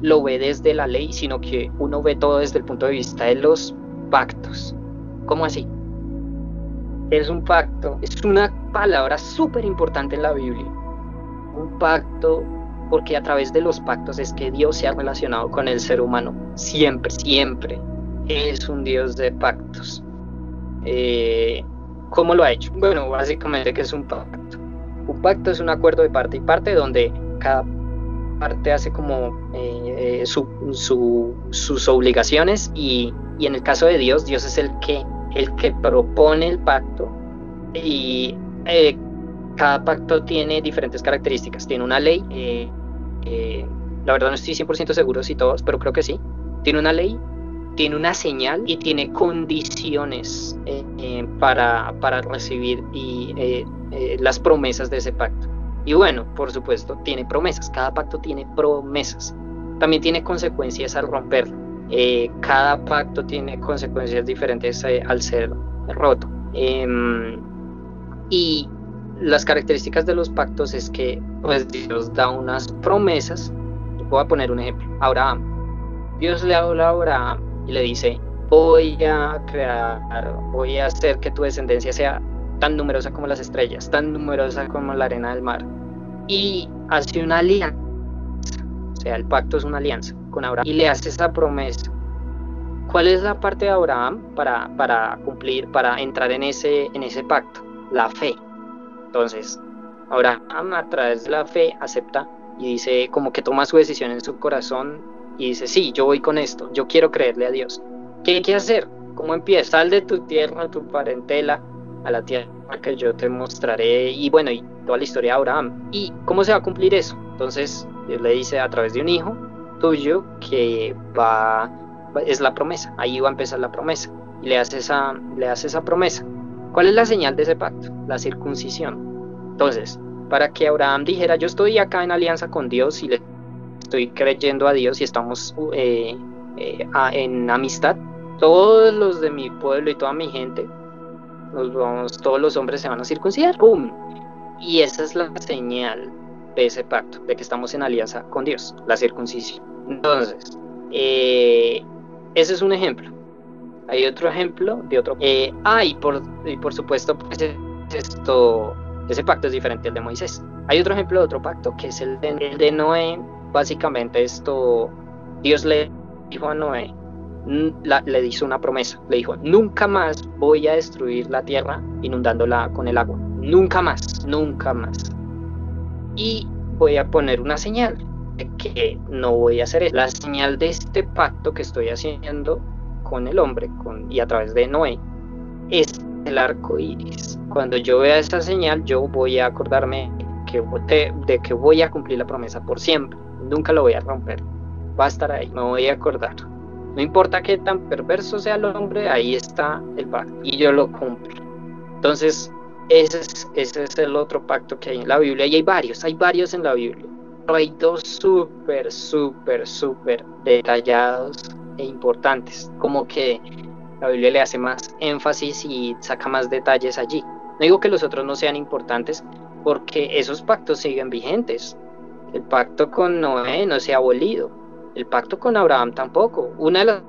lo ve desde la ley, sino que uno ve todo desde el punto de vista de los pactos. ¿Cómo así? Es un pacto, es una palabra súper importante en la Biblia. Un pacto porque a través de los pactos es que Dios se ha relacionado con el ser humano. Siempre, siempre. Es un Dios de pactos. Eh, ¿Cómo lo ha hecho? Bueno, básicamente que es un pacto. Un pacto es un acuerdo de parte y parte donde cada parte hace como eh, sus obligaciones y, en el caso de Dios, Dios es el que, el que propone el pacto y eh, cada pacto tiene diferentes características. Tiene una ley, eh, eh, la verdad no estoy 100% seguro si todos, pero creo que sí. Tiene una ley, tiene una señal y tiene condiciones eh, para, para, recibir y, las promesas de ese pacto. Y bueno, por supuesto, tiene promesas. Cada pacto tiene promesas. También tiene consecuencias al romperlo. cada pacto tiene consecuencias diferentes al ser roto. Em, y las características de los pactos es que pues Dios da unas promesas. Voy a poner un ejemplo. Abraham. Dios le habla a Abraham y le dice, voy a crear, voy a hacer que tu descendencia sea tan numerosa como las estrellas, tan numerosa como la arena del mar. Y hace una alianza, o sea, el pacto es una alianza con Abraham y le hace esa promesa. ¿Cuál es la parte de Abraham para, para cumplir, para entrar en ese, en ese pacto? La fe. Entonces, Abraham a través de la fe acepta y dice, como que toma su decisión en su corazón y dice, sí, yo voy con esto, yo quiero creerle a Dios. ¿Qué hay que hacer? ¿Cómo empieza? Sal de tu tierra, tu parentela, a la tierra que yo te mostraré y bueno, y toda la historia de Abraham. ¿Y cómo se va a cumplir eso? Entonces Dios le dice a través de un hijo tuyo que va, es la promesa, ahí va a empezar la promesa y le hace esa, le hace esa promesa. ¿Cuál es la señal de ese pacto? La circuncisión. Entonces, para que Abraham dijera, yo estoy acá en alianza con Dios y le estoy creyendo a Dios y estamos eh, eh, en amistad, todos los de mi pueblo y toda mi gente todos los hombres se van a circuncidar. Y esa es la señal de ese pacto, de que estamos en alianza con Dios, la circuncisión. Entonces, eh, ese es un ejemplo. Hay otro ejemplo de otro. Eh, ah, y por, por supuesto, pues esto, ese pacto es diferente al de Moisés. Hay otro ejemplo de otro pacto, que es el el de Noé. Básicamente esto, Dios le dijo a Noé, le hizo una promesa. Le dijo, nunca más voy a destruir la tierra inundándola con el agua. Nunca más, nunca más. Y voy a poner una señal de que no voy a hacer eso. La señal de este pacto que estoy haciendo con el hombre y a través de Noé es el arco iris. Cuando yo vea esa señal, yo voy a acordarme de, de que voy a cumplir la promesa por siempre. Nunca lo voy a romper. Va a estar ahí, me voy a acordar. No importa qué tan perverso sea el hombre, ahí está el pacto y yo lo cumplo. Entonces, ese es, ese es el otro pacto que hay en la Biblia y hay varios, hay varios en la Biblia. Pero hay dos súper, súper, súper detallados e importantes, como que la Biblia le hace más énfasis y saca más detalles allí. No digo que los otros no sean importantes, porque esos pactos siguen vigentes. El pacto con Noé no se ha abolido, el pacto con Abraham tampoco. Una de las,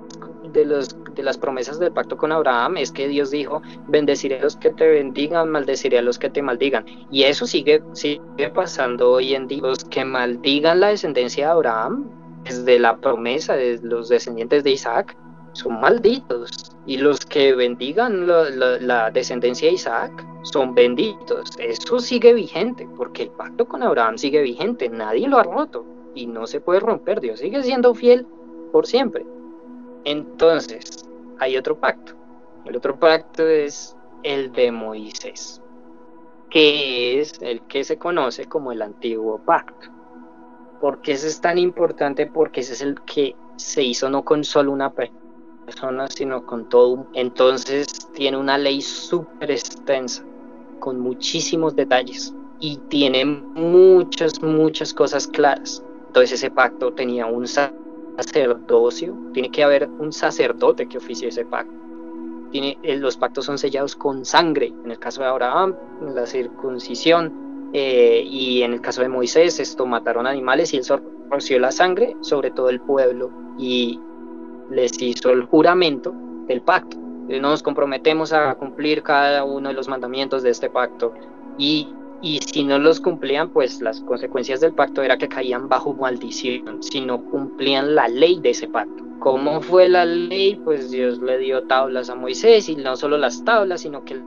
de, los, de las promesas del pacto con Abraham es que Dios dijo, bendeciré a los que te bendigan, maldeciré a los que te maldigan. Y eso sigue, sigue pasando hoy en día. Los que maldigan la descendencia de Abraham, desde la promesa de los descendientes de Isaac, son malditos. Y los que bendigan la descendencia de Isaac son benditos. Eso sigue vigente, porque el pacto con Abraham sigue vigente, nadie lo ha roto y no se puede romper, Dios sigue siendo fiel por siempre. Entonces, hay otro pacto. El otro pacto es el de Moisés, que es el que se conoce como el antiguo pacto. ¿Por qué ese es tan importante? Porque ese es el que se hizo no con solo una persona, sino con todo. Entonces tiene una ley súper extensa, con muchísimos detalles y tiene muchas, muchas cosas claras. Entonces ese pacto tenía un sacerdocio, tiene que haber un sacerdote que oficie ese pacto. Tiene, eh, los pactos son sellados con sangre, en el caso de Abraham, la circuncisión, eh, y en el caso de Moisés, esto mataron animales y él roció la sangre sobre todo el pueblo y les hizo el juramento del pacto. Nos comprometemos a cumplir cada uno de los mandamientos de este pacto y y si no los cumplían, pues las consecuencias del pacto era que caían bajo maldición, si no cumplían la ley de ese pacto. ¿Cómo fue la ley? Pues Dios le dio tablas a Moisés y no solo las tablas, sino que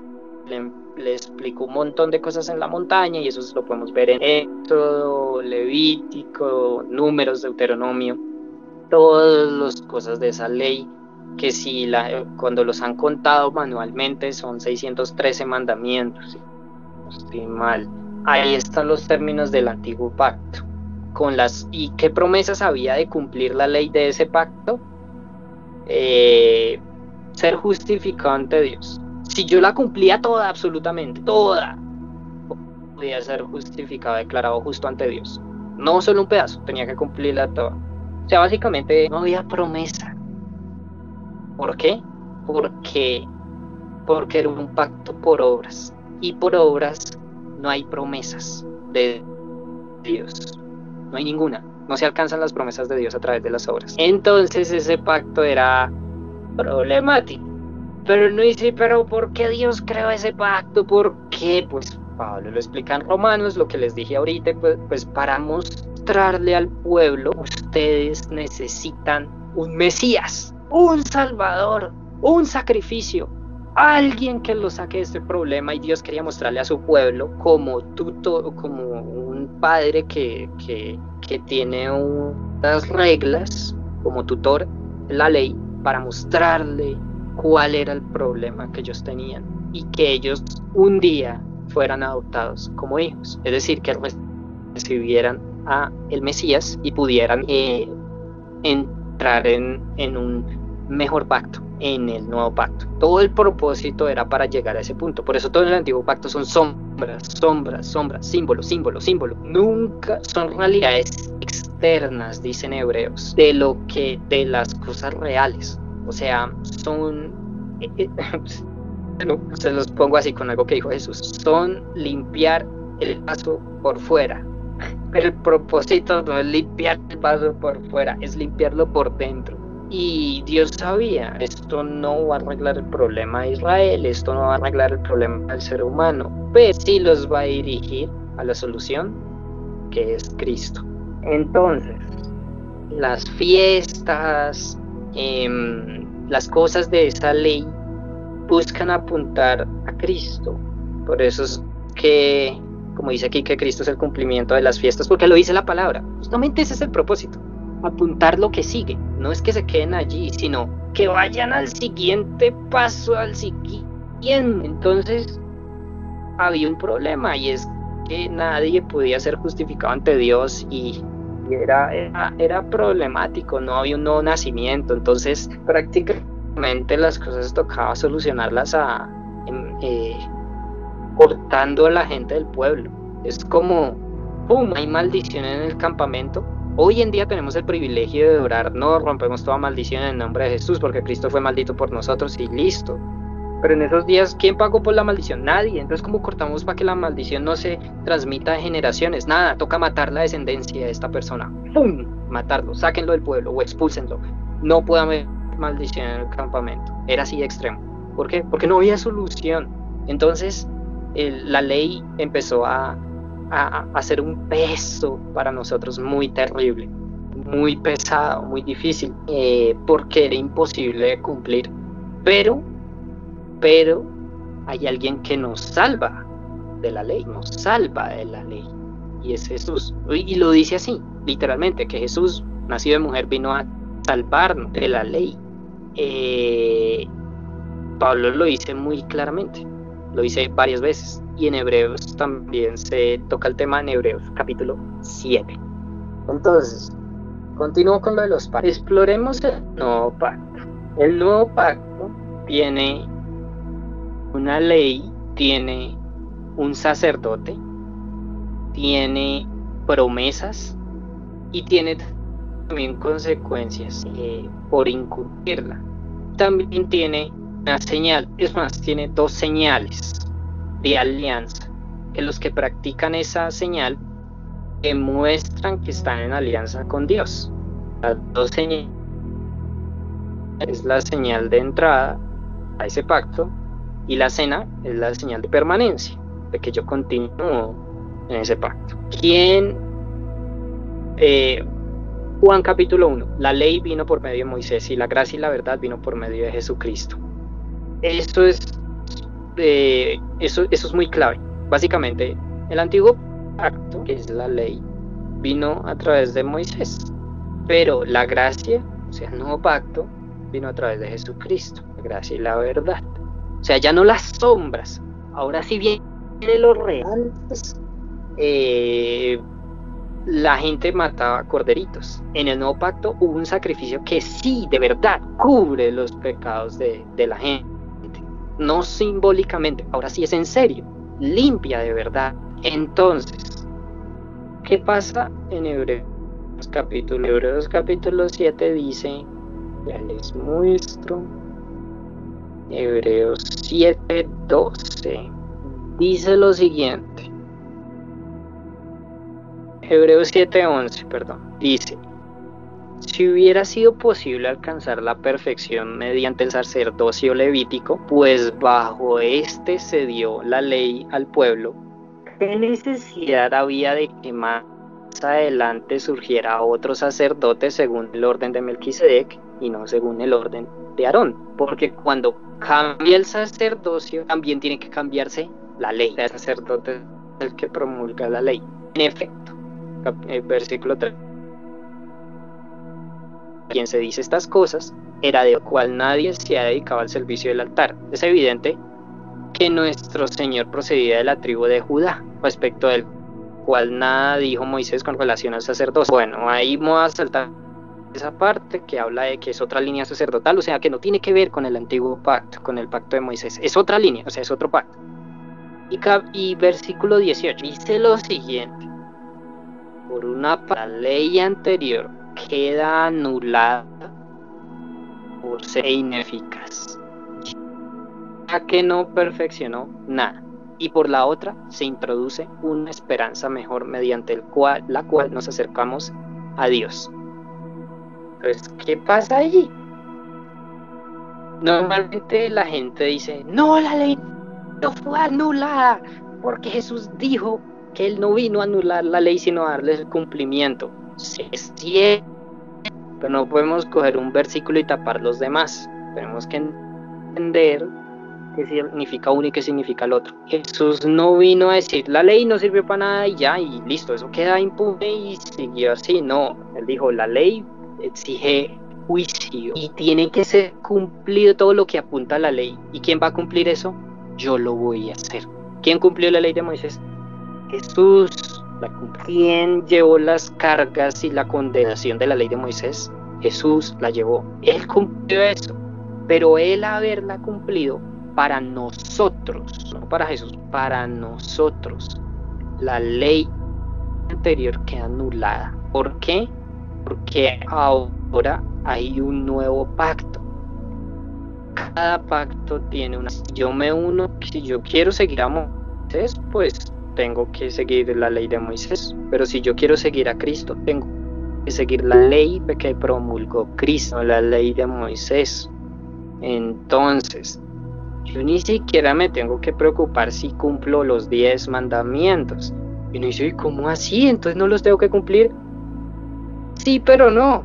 le, explicó un montón de cosas en la montaña y eso lo podemos ver en Éxodo, Levítico, Números, Deuteronomio, todas las cosas de esa ley que si la, cuando los han contado manualmente son 613 mandamientos mal. Ahí están los términos del antiguo pacto. Con las, ¿Y qué promesas había de cumplir la ley de ese pacto? Eh, ser justificado ante Dios. Si yo la cumplía toda, absolutamente, toda, podía ser justificado, declarado justo ante Dios. No solo un pedazo, tenía que cumplirla toda. O sea, básicamente no había promesa. ¿Por qué? Porque, porque era un pacto por obras y por obras no hay promesas de Dios, no hay ninguna. No se alcanzan las promesas de Dios a través de las obras. Entonces ese pacto era problemático. Pero no dice, pero ¿por qué Dios creó ese pacto? ¿Por qué? Pues Pablo lo explica en Romanos, lo que les dije ahorita, pues, pues para mostrarle al pueblo, ustedes necesitan un Mesías, un Salvador, un sacrificio, alguien que lo saque de este problema y Dios quería mostrarle a su pueblo como tutor, como un padre que, que, que tiene unas reglas como tutor la ley para mostrarle cuál era el problema que ellos tenían y que ellos un día fueran adoptados como hijos, es decir, que recibieran a el Mesías y pudieran eh, entrar en, en un mejor pacto, en el nuevo pacto. Todo el propósito era para llegar a ese punto. Por eso todo el antiguo pacto son sombras, sombras, sombras, símbolos, símbolos, símbolos. Nunca son realidades externas, dicen hebreos, de lo que, de las cosas reales. O sea, son... Eh, eh, se los pongo así con algo que dijo Jesús. Son limpiar el vaso por fuera. El propósito no es limpiar el vaso por fuera, es limpiarlo por dentro. Y Dios sabía, esto no va a arreglar el problema de Israel, esto no va a arreglar el problema del ser humano, pero sí los va a dirigir a la solución, que es Cristo. Entonces, las fiestas, em, las cosas de esa ley buscan apuntar a Cristo. Por eso es que, como dice aquí, que Cristo es el cumplimiento de las fiestas, porque lo dice la palabra. Justamente ese es el propósito apuntar lo que sigue. No es que se queden allí, sino que vayan al siguiente paso, al siguiente. Entonces, había un problema y es que nadie podía ser justificado ante Dios y era, era, problemático, no había un nuevo nacimiento. Entonces, prácticamente las cosas tocaba solucionarlas a, eh, cortando a la gente del pueblo. Es como, ¡pum! Hay maldición en el campamento Hoy en día tenemos el privilegio de orar, no rompemos toda maldición en el nombre de Jesús, porque Cristo fue maldito por nosotros y listo. Pero en esos días, ¿quién pagó por la maldición? Nadie. Entonces, ¿cómo cortamos para que la maldición no se transmita de generaciones? Nada, toca matar la descendencia de esta persona. ¡Pum! Matarlo, sáquenlo del pueblo o expúlsenlo. No puede haber maldición en el campamento. Era así de extremo. ¿Por qué? Porque no había solución. Entonces, la ley empezó a, a, ser un peso para nosotros muy terrible, muy pesado, muy difícil, eh, porque era imposible de cumplir. Pero, pero hay alguien que nos salva de la ley, nos salva de la ley, y es Jesús. Y lo dice así, literalmente, que Jesús, nacido de mujer, vino a salvarnos de la ley. Eh, Pablo lo dice muy claramente, lo dice varias veces y en Hebreos también se toca el tema en Hebreos capítulo 7. Entonces, continúo con lo de los pactos. Exploremos el nuevo pacto. El nuevo pacto tiene una ley, tiene un sacerdote, tiene promesas y tiene también consecuencias eh, por incumplirla. También tiene una señal, es más, tiene dos señales de alianza, que los que practican esa señal demuestran que están en alianza con Dios. Las dos señales es la señal de entrada a ese pacto y la cena es la señal de permanencia, de que yo continúo en ese pacto. ¿Quién? Eh, Juan capítulo 1, la ley vino por medio de Moisés y la gracia y la verdad vino por medio de Jesucristo. Eso es eso, eso es muy clave. Básicamente, el antiguo pacto, que es la ley, vino a través de Moisés, pero la gracia, o sea, el nuevo pacto, vino a través de Jesucristo, la gracia y la verdad. O sea, ya no las sombras, ahora sí viene lo real. Eh, la gente mataba corderitos. En el nuevo pacto hubo un sacrificio que sí, de verdad, cubre los pecados de, de la gente no simbólicamente, ahora sí es en serio, limpia de verdad. Entonces, ¿qué pasa en Hebreos capítulo? Hebreos capítulo 7 dice, ya les muestro, Hebreos 7, 12, dice lo siguiente. Hebreos 7:11, perdón, dice, si hubiera sido posible alcanzar la perfección mediante el sacerdocio levítico, pues bajo este se dio la ley al pueblo, ¿qué necesidad había de que más adelante surgiera otro sacerdote según el orden de Melquisedec y no según el orden de Aarón? Porque cuando cambia el sacerdocio, también tiene que cambiarse la ley. El sacerdote es el que promulga la ley. En efecto, el versículo 3 quien se dice estas cosas era de cual nadie se ha dedicado al servicio del altar. Es evidente que nuestro Señor procedía de la tribu de Judá, respecto del cual nada dijo Moisés con relación al sacerdocio. Bueno, ahí vamos a saltar esa parte que habla de que es otra línea sacerdotal, o sea que no tiene que ver con el antiguo pacto, con el pacto de Moisés, es otra línea, o sea, es otro pacto. Y, y versículo 18 dice lo siguiente, por una la ley anterior queda anulada por ser ineficaz, ya que no perfeccionó nada. Y por la otra se introduce una esperanza mejor mediante la cual nos acercamos a Dios. Entonces, ¿qué pasa allí? Normalmente la gente dice, no, la ley no fue anulada, porque Jesús dijo que Él no vino a anular la ley, sino a darle el cumplimiento. Es cierto, pero no podemos coger un versículo y tapar los demás. Tenemos que entender qué significa uno y qué significa el otro. Jesús no vino a decir la ley no sirve para nada y ya, y listo, eso queda impune y siguió así. No, él dijo la ley exige juicio y tiene que ser cumplido todo lo que apunta a la ley. ¿Y quién va a cumplir eso? Yo lo voy a hacer. ¿Quién cumplió la ley de Moisés? Jesús. ¿Quién llevó las cargas y la condenación de la ley de Moisés? Jesús la llevó. Él cumplió eso. Pero él haberla cumplido para nosotros, no para Jesús, para nosotros, la ley anterior queda anulada. ¿Por qué? Porque ahora hay un nuevo pacto. Cada pacto tiene una... Yo me uno, si yo quiero seguir a Moisés, pues tengo que seguir la ley de Moisés, pero si yo quiero seguir a Cristo, tengo que seguir la ley que promulgó Cristo, la ley de Moisés. Entonces, yo ni siquiera me tengo que preocupar si cumplo los diez mandamientos. Y no dice, ¿cómo así? Entonces no los tengo que cumplir. Sí, pero no.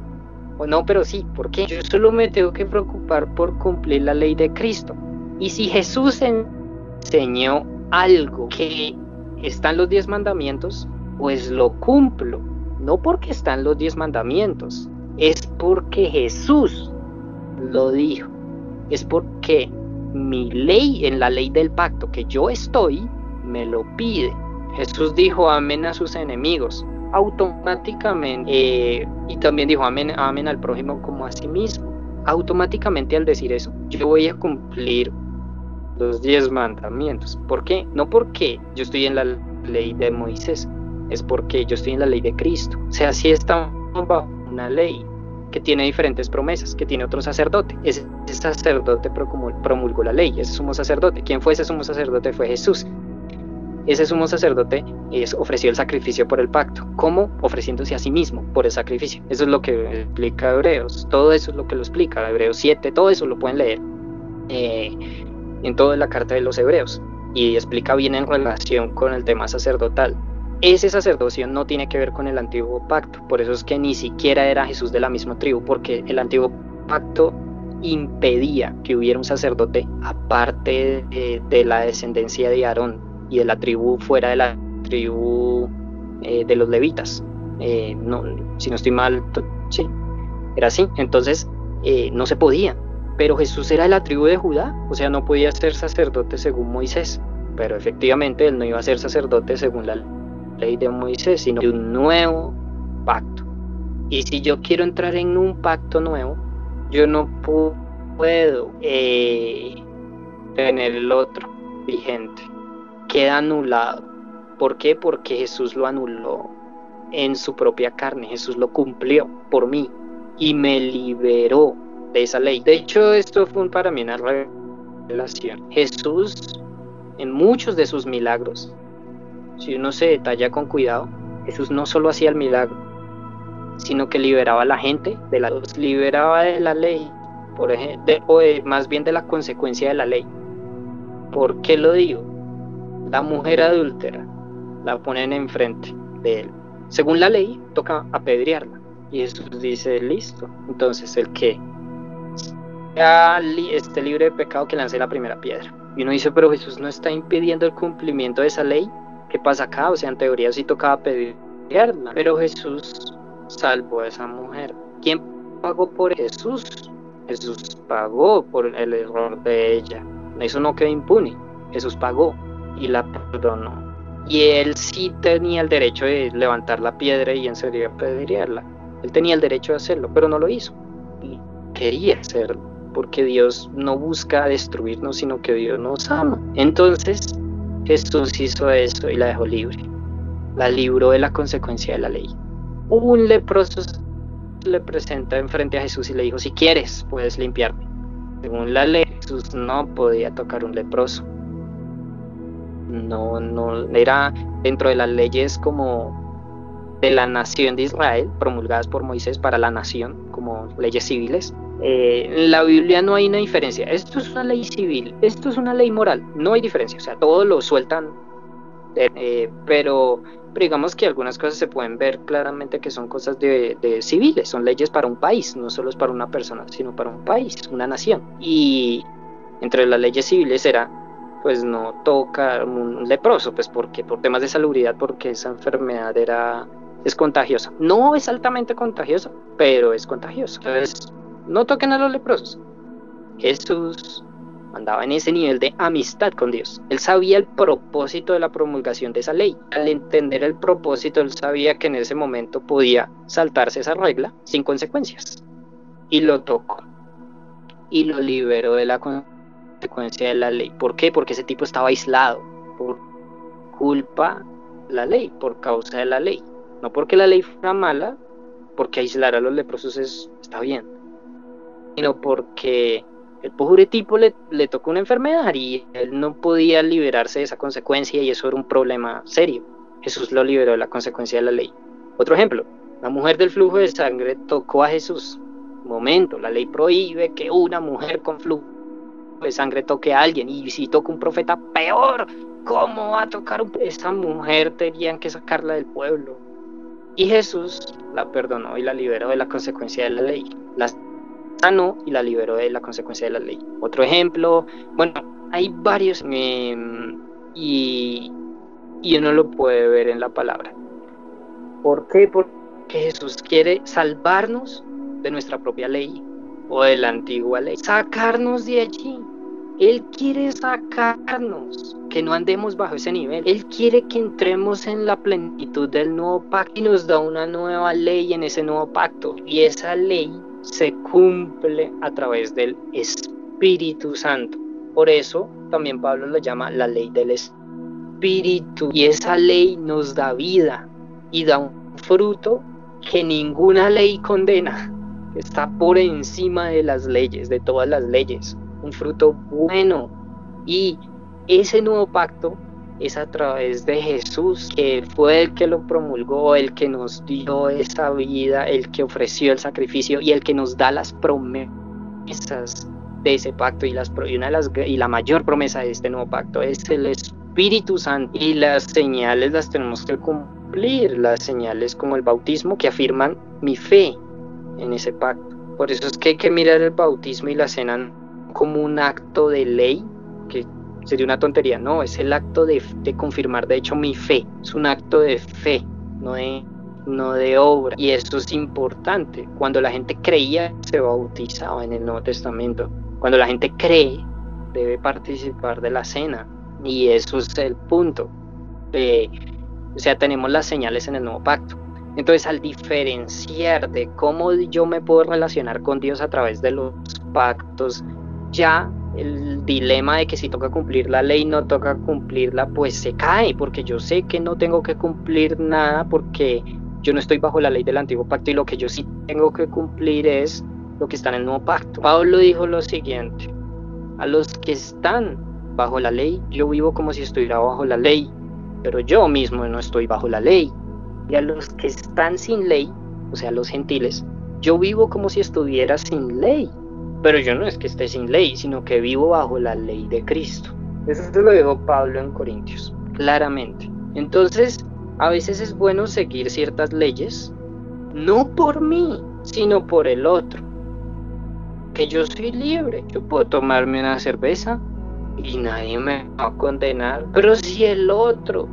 O no, pero sí. ¿Por qué? Yo solo me tengo que preocupar por cumplir la ley de Cristo. Y si Jesús enseñó algo que están los diez mandamientos, pues lo cumplo. No porque están los diez mandamientos, es porque Jesús lo dijo. Es porque mi ley, en la ley del pacto que yo estoy, me lo pide. Jesús dijo amén a sus enemigos. Automáticamente, eh, y también dijo amén, amén al prójimo como a sí mismo. Automáticamente al decir eso, yo voy a cumplir los diez mandamientos. ¿Por qué? No porque yo estoy en la ley de Moisés, es porque yo estoy en la ley de Cristo. O sea, si estamos bajo una ley que tiene diferentes promesas, que tiene otro sacerdote. Ese, sacerdote promulgó la ley, ese sumo sacerdote. ¿Quién fue ese sumo sacerdote? Fue Jesús. Ese sumo sacerdote es, ofreció el sacrificio por el pacto. ¿Cómo? Ofreciéndose a sí mismo por el sacrificio. Eso es lo que explica Hebreos. Todo eso es lo que lo explica. Hebreos 7, todo eso lo pueden leer. Eh, en toda la carta de los hebreos y explica bien en relación con el tema sacerdotal. Ese sacerdocio no tiene que ver con el antiguo pacto, por eso es que ni siquiera era Jesús de la misma tribu, porque el antiguo pacto impedía que hubiera un sacerdote aparte de, la descendencia de Aarón y de la tribu fuera de la tribu eh, de los levitas. Eh, no, si no estoy mal, sí, era así. Entonces eh, no se podía. Pero Jesús era de la tribu de Judá, o sea, no podía ser sacerdote según Moisés. Pero efectivamente él no iba a ser sacerdote según la ley de Moisés, sino de un nuevo pacto. Y si yo quiero entrar en un pacto nuevo, yo no puedo eh, tener el otro vigente. Queda anulado. ¿Por qué? Porque Jesús lo anuló en su propia carne. Jesús lo cumplió por mí y me liberó de esa ley. De hecho, esto fue para mí una revelación. Jesús, en muchos de sus milagros, si uno se detalla con cuidado, Jesús no solo hacía el milagro, sino que liberaba a la gente de la liberaba de la ley, por ejemplo, o más bien de la consecuencia de la ley. ¿Por qué lo digo? La mujer adúltera la ponen enfrente de él. Según la ley, toca apedrearla. Y Jesús dice, listo. Entonces, el que esté libre de pecado, que lance la primera piedra. Y uno dice, pero Jesús no está impidiendo el cumplimiento de esa ley. ¿Qué pasa acá? O sea, en teoría sí tocaba apedrearla. Pero Jesús salvó a esa mujer. ¿Quién pagó por Jesús? Jesús pagó por el error de ella. Eso no quedó impune. Jesús pagó y la perdonó. Y él sí tenía el derecho de levantar la piedra y en serio apedrearla. Él tenía el derecho de hacerlo, pero no lo hizo. Y quería hacerlo, porque Dios no busca destruirnos, sino que Dios nos ama. Entonces Jesús hizo eso y la dejó libre. La libró de la consecuencia de la ley un leproso le presenta enfrente a Jesús y le dijo, si quieres, puedes limpiarme. Según la ley, Jesús no podía tocar un leproso. No, no, era dentro de las leyes como de la nación de Israel, promulgadas por Moisés para la nación, como leyes civiles. Eh, en la Biblia no hay una diferencia. Esto es una ley civil, esto es una ley moral, no hay diferencia. O sea, todo lo sueltan, eh, pero digamos que algunas cosas se pueden ver claramente que son cosas de, civiles, son leyes para un país, no solo es para una persona, sino para un país, una nación. Y entre las leyes civiles era pues no toca un leproso, pues porque por temas de salubridad, porque esa enfermedad era es contagiosa. No es altamente contagiosa, pero es contagiosa. Entonces, no toquen a los leprosos. Jesús andaba en ese nivel de amistad con Dios. Él sabía el propósito de la promulgación de esa ley. Al entender el propósito, él sabía que en ese momento podía saltarse esa regla sin consecuencias. Y lo tocó. Y lo liberó de la consecuencia de la ley. ¿Por qué? Porque ese tipo estaba aislado por culpa de la ley, por causa de la ley. No porque la ley fuera mala, porque aislar a los leprosos está bien, sino porque el pobre tipo le, le tocó una enfermedad y él no podía liberarse de esa consecuencia y eso era un problema serio. Jesús lo liberó de la consecuencia de la ley. Otro ejemplo, la mujer del flujo de sangre tocó a Jesús. Momento, la ley prohíbe que una mujer con flujo de sangre toque a alguien y si toca un profeta, peor. ¿Cómo va a tocar a esa mujer? Tenían que sacarla del pueblo. Y Jesús la perdonó y la liberó de la consecuencia de la ley. Las sanó y la liberó de la consecuencia de la ley. Otro ejemplo, bueno, hay varios em, y, y uno lo puede ver en la palabra. ¿Por qué? Porque Jesús quiere salvarnos de nuestra propia ley o de la antigua ley, sacarnos de allí. Él quiere sacarnos, que no andemos bajo ese nivel. Él quiere que entremos en la plenitud del nuevo pacto y nos da una nueva ley en ese nuevo pacto. Y esa ley se cumple a través del Espíritu Santo. Por eso también Pablo lo llama la ley del Espíritu. Y esa ley nos da vida y da un fruto que ninguna ley condena. Está por encima de las leyes, de todas las leyes. Un fruto bueno. Y ese nuevo pacto es a través de Jesús, que fue el que lo promulgó, el que nos dio esa vida, el que ofreció el sacrificio y el que nos da las promesas de ese pacto y, las, y, una de las, y la mayor promesa de este nuevo pacto es el Espíritu Santo y las señales las tenemos que cumplir, las señales como el bautismo que afirman mi fe en ese pacto. Por eso es que hay que mirar el bautismo y la cena como un acto de ley sería una tontería. No, es el acto de, confirmar, de hecho, mi fe. Es un acto de fe, no de, obra. Y eso es importante. Cuando la gente creía, se bautizaba en el Nuevo Testamento. Cuando la gente cree, debe participar de la cena. Y eso es el punto. o sea, tenemos las señales en el nuevo pacto. Entonces, al diferenciar de cómo yo me puedo relacionar con Dios a través de los pactos, ya el dilema de que si toca cumplir la ley, no toca cumplirla, pues se cae, porque yo sé que no tengo que cumplir nada porque yo no estoy bajo la ley del antiguo pacto y lo que yo sí tengo que cumplir es lo que está en el nuevo pacto. Pablo dijo lo siguiente, a los que están bajo la ley, yo vivo como si estuviera bajo la ley, pero yo mismo no estoy bajo la ley, Y a los que están sin ley, o sea, los gentiles, yo vivo como si estuviera sin ley. Pero yo no es que esté sin ley, sino que vivo bajo la ley de Cristo. Eso se lo dijo Pablo en Corintios, claramente. Entonces, a veces es bueno seguir ciertas leyes, no por mí, sino por el otro. Que yo soy libre, yo puedo tomarme una cerveza y nadie me va a condenar. Pero si el otro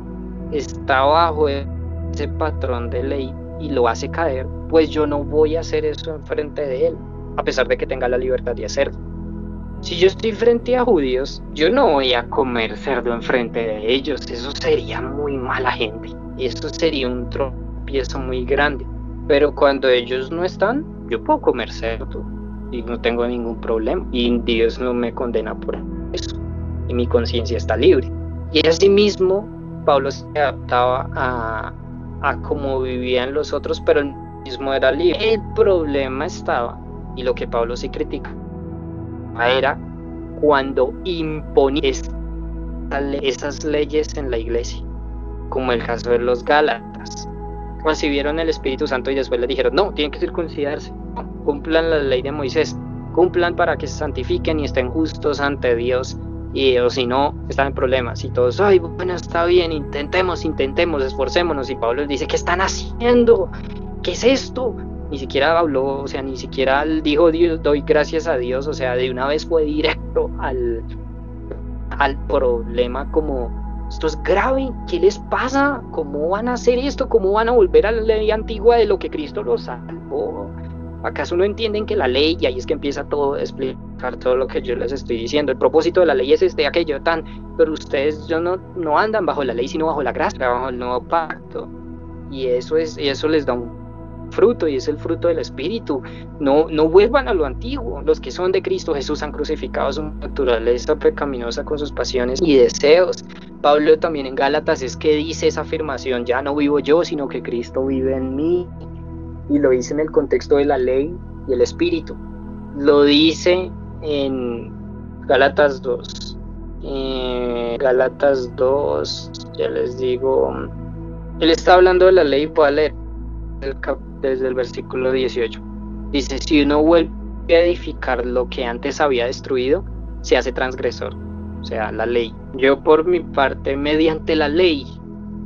está bajo ese patrón de ley y lo hace caer, pues yo no voy a hacer eso enfrente de él, a pesar de que tenga la libertad de hacerlo. Si yo estoy frente a judíos, yo no voy a comer cerdo enfrente de ellos, eso sería muy mala gente, eso sería un tropiezo muy grande. Pero cuando ellos no están, yo puedo comer cerdo y no tengo ningún problema. Y Dios no me condena por eso. Y mi conciencia está libre. Y asimismo, Pablo se adaptaba a, a cómo vivían los otros, pero él mismo era libre. El problema estaba, y lo que Pablo sí critica, era cuando imponía esas leyes en la iglesia, como el caso de los Gálatas recibieron el Espíritu Santo y después le dijeron, no, tienen que circuncidarse, cumplan la ley de Moisés, cumplan para que se santifiquen y estén justos ante Dios, y o si no, están en problemas. Y todos, ay, bueno, está bien, intentemos, intentemos, esforcémonos. Y Pablo les dice, ¿qué están haciendo? ¿Qué es esto? Ni siquiera habló, o sea, ni siquiera dijo, Dios, doy gracias a Dios, o sea, de una vez fue directo al, al problema como esto es grave, ¿qué les pasa? ¿Cómo van a hacer esto? ¿Cómo van a volver a la ley antigua de lo que Cristo los salvó? ¿Acaso no entienden que la ley, y ahí es que empieza todo a explicar todo lo que yo les estoy diciendo? El propósito de la ley es este, aquello, tan, pero ustedes yo no, no andan bajo la ley, sino bajo la gracia, bajo el nuevo pacto. Y eso, es, y eso les da un fruto y es el fruto del Espíritu. No, no vuelvan a lo antiguo. Los que son de Cristo Jesús han crucificado su naturaleza pecaminosa con sus pasiones y deseos. Pablo también en Gálatas es que dice esa afirmación, ya no vivo yo, sino que Cristo vive en mí. Y lo dice en el contexto de la ley y el Espíritu. Lo dice en Gálatas 2. Eh, Gálatas 2, ya les digo, él está hablando de la ley, puedo leer el, desde el versículo 18. Dice, si uno vuelve a edificar lo que antes había destruido, se hace transgresor, o sea, la ley. Yo por mi parte, mediante la ley,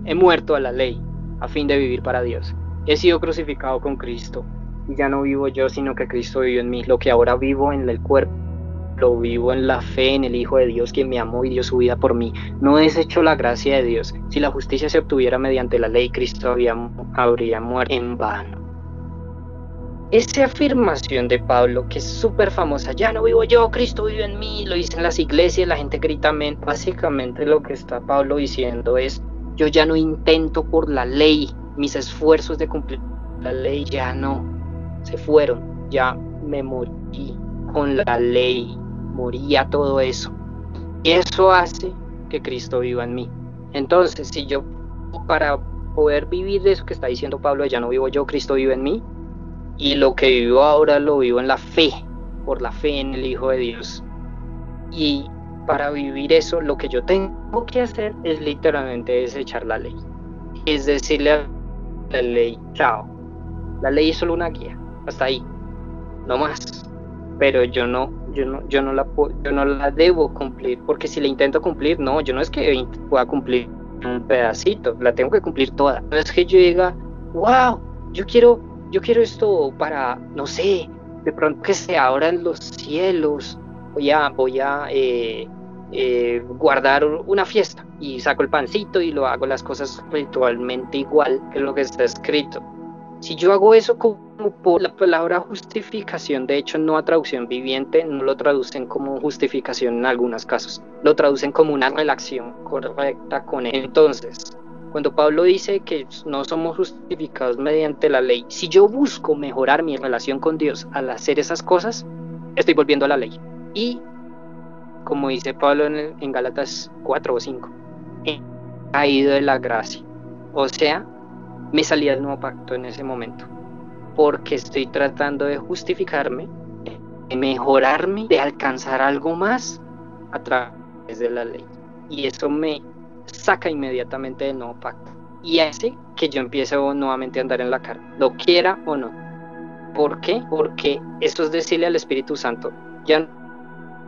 he muerto a la ley, a fin de vivir para Dios. He sido crucificado con Cristo, y ya no vivo yo, sino que Cristo vive en mí. Lo que ahora vivo en el cuerpo, lo vivo en la fe en el Hijo de Dios, quien me amó y dio su vida por mí. No hecho la gracia de Dios. Si la justicia se obtuviera mediante la ley, Cristo habría muerto en vano. Esa afirmación de Pablo, que es súper famosa, ya no vivo yo, Cristo vive en mí, lo dicen las iglesias, la gente grita amén. Básicamente lo que está Pablo diciendo es, yo ya no intento por la ley, mis esfuerzos de cumplir la ley ya no, se fueron, ya me morí con la ley, moría todo eso. Y eso hace que Cristo viva en mí. Entonces, si yo para poder vivir de eso que está diciendo Pablo, ya no vivo yo, Cristo vive en mí, y lo que vivo ahora lo vivo en la fe, por la fe en el Hijo de Dios. Y para vivir eso, lo que yo tengo que hacer es literalmente desechar la ley. Es decirle a la ley, chao. La ley es solo una guía, hasta ahí, no más. Pero yo no, yo no, yo no la yo no la debo cumplir, porque si la intento cumplir, no, yo no es que pueda cumplir un pedacito, la tengo que cumplir toda. No es que yo diga, wow, yo quiero yo quiero esto para, no sé, de pronto que se abran los cielos, voy a, voy a eh, eh, guardar una fiesta y saco el pancito y lo hago las cosas ritualmente igual que lo que está escrito. Si yo hago eso como por la palabra justificación, de hecho no a traducción viviente, no lo traducen como justificación en algunos casos, lo traducen como una relación correcta con él. Entonces, cuando Pablo dice que no somos justificados mediante la ley, si yo busco mejorar mi relación con Dios al hacer esas cosas, estoy volviendo a la ley. Y, como dice Pablo en, en Gálatas 4 o 5, he caído de la gracia. O sea, me salí del nuevo pacto en ese momento. Porque estoy tratando de justificarme, de mejorarme, de alcanzar algo más a través de la ley. Y eso me saca inmediatamente del nuevo pacto. y hace que yo empiece nuevamente a andar en la carne, lo quiera o no. ¿Por qué? Porque esto es decirle al Espíritu Santo, ya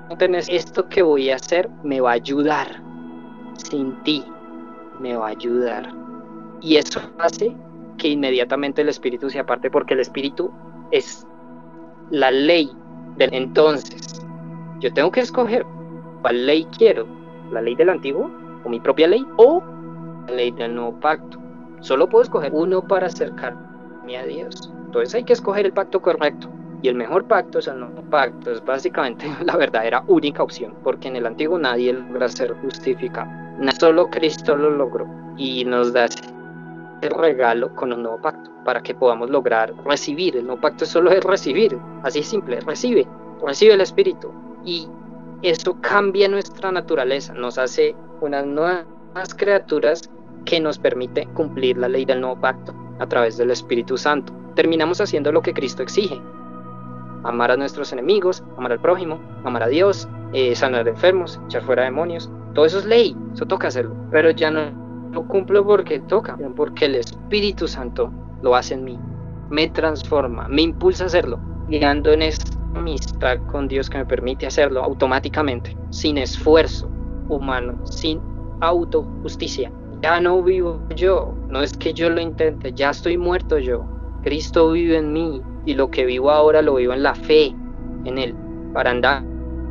no tenés esto que voy a hacer, me va a ayudar. Sin ti, me va a ayudar. Y eso hace que inmediatamente el Espíritu se aparte porque el Espíritu es la ley del entonces. Yo tengo que escoger cuál ley quiero, la ley del antiguo o mi propia ley o la ley del nuevo pacto. Solo puedo escoger uno para acercarme a Dios. Entonces hay que escoger el pacto correcto. Y el mejor pacto es el nuevo pacto. Es básicamente la verdadera única opción, porque en el antiguo nadie logra ser justificado. Solo Cristo lo logró y nos da el regalo con un nuevo pacto para que podamos lograr recibir. El nuevo pacto solo es recibir, así simple, recibe, recibe el Espíritu. Y eso cambia nuestra naturaleza, nos hace unas nuevas criaturas que nos permite cumplir la ley del nuevo pacto a través del Espíritu Santo. Terminamos haciendo lo que Cristo exige. Amar a nuestros enemigos, amar al prójimo, amar a Dios, eh, sanar enfermos, echar fuera demonios. Todo eso es ley, eso toca hacerlo. Pero ya no lo cumplo porque toca, porque el Espíritu Santo lo hace en mí, me transforma, me impulsa a hacerlo, guiando en esta amistad con Dios que me permite hacerlo automáticamente, sin esfuerzo humano, sin autojusticia. Ya no vivo yo, no es que yo lo intente, ya estoy muerto yo. Cristo vive en mí y lo que vivo ahora lo vivo en la fe en Él. Para andar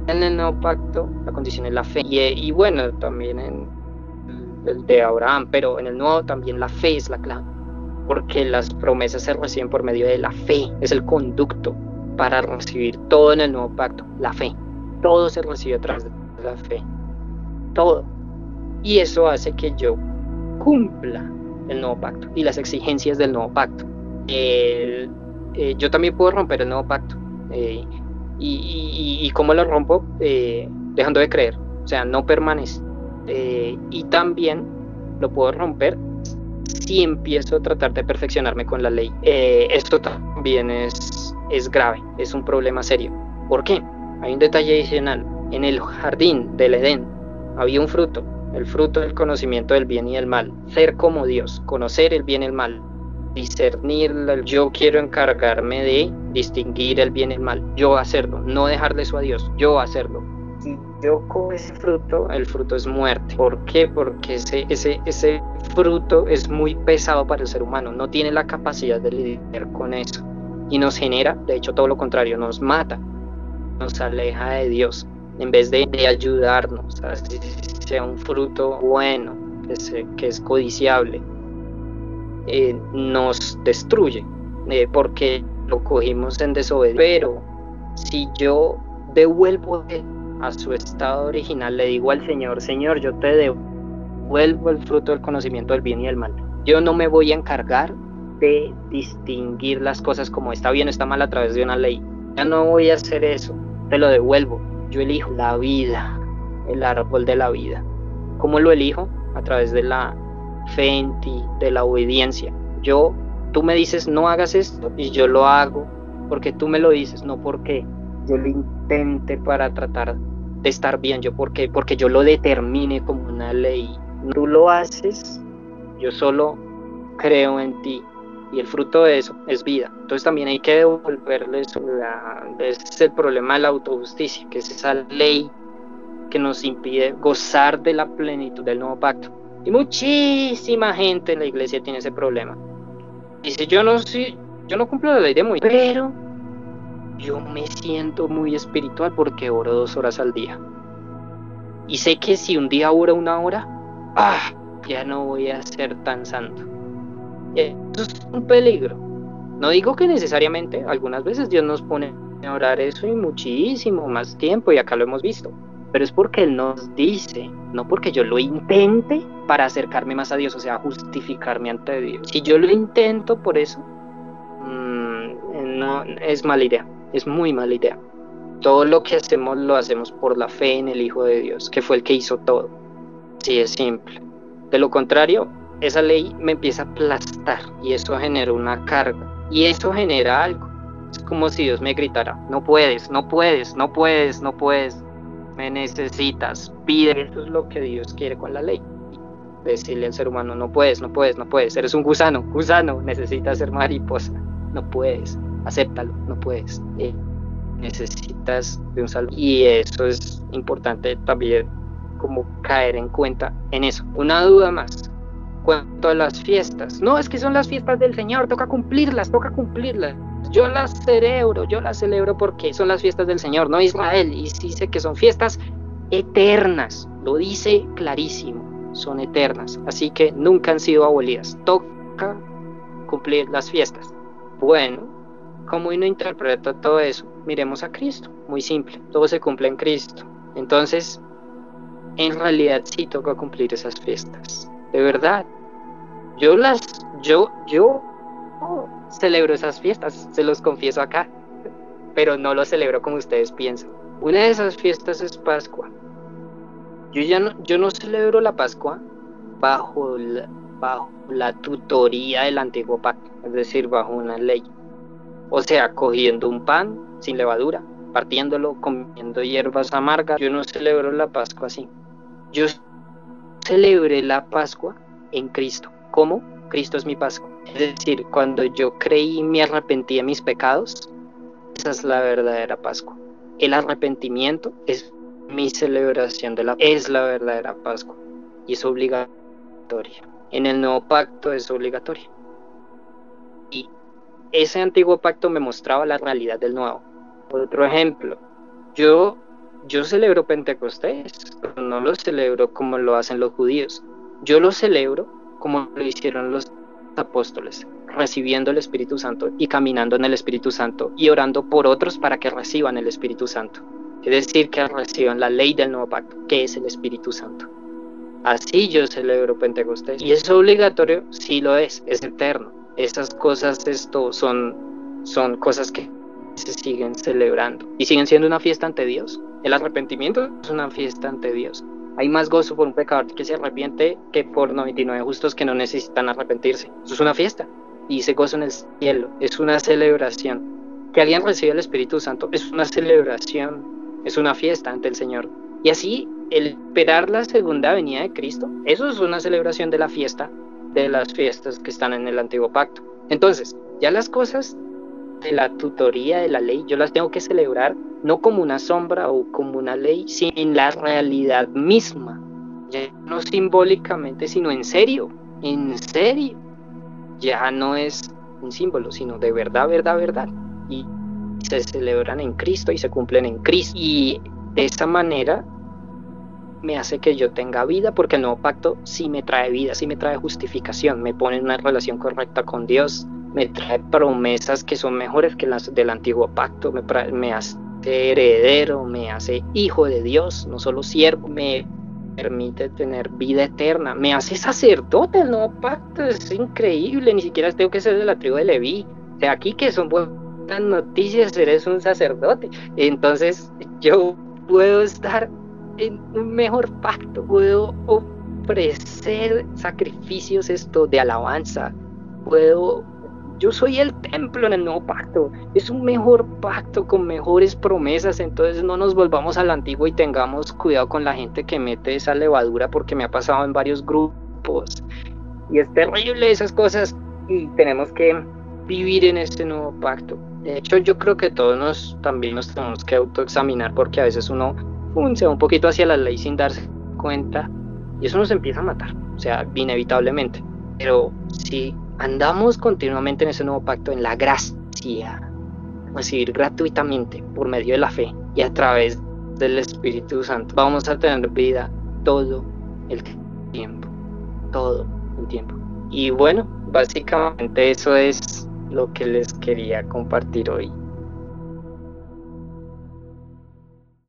en el nuevo pacto, la condición es la fe. Y, y bueno, también en el de Abraham, pero en el nuevo también la fe es la clave porque las promesas se reciben por medio de la fe, es el conducto para recibir todo en el nuevo pacto, la fe. Todo se recibe a través de la fe, todo. Y eso hace que yo cumpla el nuevo pacto y las exigencias del nuevo pacto. Eh, yo también puedo romper el nuevo pacto. Eh, y, y, cómo lo rompo? Eh, dejando de creer, o sea, no permanece. y también lo puedo romper si empiezo a tratar de perfeccionarme con la ley. Esto también es, es grave, es un problema serio. ¿Por qué? Hay un detalle adicional. En el jardín del Edén había un fruto, el fruto del conocimiento del bien y del mal. Ser como Dios, conocer el bien y el mal, discernir. Yo quiero encargarme de distinguir el bien y el mal, yo hacerlo, no dejarle eso a Dios, yo hacerlo si yo como ese fruto, el fruto es muerte. ¿Por qué? Porque ese, ese, ese fruto es muy pesado para el ser humano, no tiene la capacidad de lidiar con eso. Y nos genera, de hecho, todo lo contrario, nos mata, nos aleja de Dios, en vez de, ayudarnos a que sea un fruto bueno, que, que es codiciable, eh, nos destruye, eh, porque lo cogimos en desobediencia. Pero si yo devuelvo a su estado original, le digo al Señor, Señor, yo te devuelvo el fruto del conocimiento del bien y del mal. Yo no me voy a encargar de distinguir las cosas como está bien o está mal a través de una ley. Ya no voy a hacer eso, te lo devuelvo. Yo elijo la vida, el árbol de la vida. ¿Cómo lo elijo? A través de la fe en ti, de la obediencia. Yo, tú me dices no hagas esto y yo lo hago porque tú me lo dices, no porque yo lo intente para tratar de estar bien, yo porque, porque yo lo determine como una ley. Tú lo haces, yo solo creo en ti y el fruto de eso es vida. Entonces también hay que devolverle eso. ese es el problema de la autojusticia, que es esa ley que nos impide gozar de la plenitud del nuevo pacto. Y muchísima gente en la iglesia tiene ese problema. Dice, yo no, yo no cumplo la ley de Moisés, pero yo me siento muy espiritual porque oro dos horas al día. Y sé que si un día oro una hora, ¡ah! ya no voy a ser tan santo. Es un peligro. No digo que necesariamente, algunas veces Dios nos pone a orar eso y muchísimo más tiempo, y acá lo hemos visto. Pero es porque Él nos dice, no porque yo lo intente para acercarme más a Dios, o sea, justificarme ante Dios. Si yo lo intento por eso, mmm, no es mala idea. Es muy mala idea. Todo lo que hacemos lo hacemos por la fe en el Hijo de Dios, que fue el que hizo todo. Sí, es simple. De lo contrario, esa ley me empieza a aplastar y eso genera una carga. Y eso genera algo. Es como si Dios me gritara, no puedes, no puedes, no puedes, no puedes, me necesitas, pide. Eso es lo que Dios quiere con la ley. decirle al ser humano, no puedes, no puedes, no puedes, eres un gusano, gusano, necesitas ser mariposa, no puedes, acéptalo, no puedes, eh, necesitas de un salvo. Y eso es importante también como caer en cuenta en eso. Una duda más, cuanto a las fiestas, no, es que son las fiestas del Señor, toca cumplirlas, toca cumplirlas. Yo las celebro, yo las celebro porque son las fiestas del Señor, no Israel, y dice que son fiestas eternas, lo dice clarísimo son eternas, así que nunca han sido abolidas. Toca cumplir las fiestas. Bueno, ¿cómo uno interpreta todo eso? Miremos a Cristo, muy simple, todo se cumple en Cristo. Entonces, en realidad sí toca cumplir esas fiestas, de verdad. Yo las, yo, yo celebro esas fiestas, se los confieso acá, pero no lo celebro como ustedes piensan. Una de esas fiestas es Pascua. Yo ya no, yo no celebro la Pascua bajo la, bajo la tutoría del antiguo pacto, es decir, bajo una ley. O sea, cogiendo un pan sin levadura, partiéndolo, comiendo hierbas amargas. Yo no celebro la Pascua así. Yo celebré la Pascua en Cristo. ¿Cómo? Cristo es mi Pascua. Es decir, cuando yo creí y me arrepentí de mis pecados, esa es la verdadera Pascua. El arrepentimiento es mi celebración de la es la verdadera Pascua y es obligatoria. En el nuevo pacto es obligatoria. Y ese antiguo pacto me mostraba la realidad del nuevo. Otro ejemplo, yo yo celebro Pentecostés, pero no lo celebro como lo hacen los judíos. Yo lo celebro como lo hicieron los apóstoles, recibiendo el Espíritu Santo y caminando en el Espíritu Santo y orando por otros para que reciban el Espíritu Santo. Es decir, que reciban la ley del nuevo pacto, que es el Espíritu Santo. Así yo celebro Pentecostés. ¿Y es obligatorio? Sí lo es, es eterno. Esas cosas esto son, son cosas que se siguen celebrando y siguen siendo una fiesta ante Dios. El arrepentimiento es una fiesta ante Dios. Hay más gozo por un pecador que se arrepiente que por 99 justos que no necesitan arrepentirse. Eso es una fiesta y se gozo en el cielo. Es una celebración. Que alguien reciba el Espíritu Santo es una celebración es una fiesta ante el Señor. Y así, el esperar la segunda venida de Cristo, eso es una celebración de la fiesta, de las fiestas que están en el antiguo pacto. Entonces, ya las cosas de la tutoría de la ley, yo las tengo que celebrar no como una sombra o como una ley, sino en la realidad misma, ya no simbólicamente, sino en serio, en serio. Ya no es un símbolo, sino de verdad, verdad, verdad. Y se celebran en Cristo y se cumplen en Cristo. Y de esa manera me hace que yo tenga vida, porque el nuevo pacto sí me trae vida, sí me trae justificación, me pone en una relación correcta con Dios, me trae promesas que son mejores que las del antiguo pacto, me, me hace heredero, me hace hijo de Dios, no solo siervo, me permite tener vida eterna, me hace sacerdote el nuevo pacto, es increíble, ni siquiera tengo que ser de la tribu de Leví, de aquí que son buenos noticias, eres un sacerdote. Entonces yo puedo estar en un mejor pacto, puedo ofrecer sacrificios esto de alabanza, puedo yo soy el templo en el nuevo pacto. Es un mejor pacto con mejores promesas. Entonces no nos volvamos al antiguo y tengamos cuidado con la gente que mete esa levadura porque me ha pasado en varios grupos. Y es terrible esas cosas y tenemos que vivir en este nuevo pacto. De hecho, yo creo que todos nos, también nos tenemos que autoexaminar porque a veces uno se va un poquito hacia la ley sin darse cuenta y eso nos empieza a matar, o sea, inevitablemente. Pero si andamos continuamente en ese nuevo pacto, en la gracia, recibir gratuitamente por medio de la fe y a través del Espíritu Santo, vamos a tener vida todo el tiempo, todo el tiempo. Y bueno, básicamente eso es lo que les quería compartir hoy.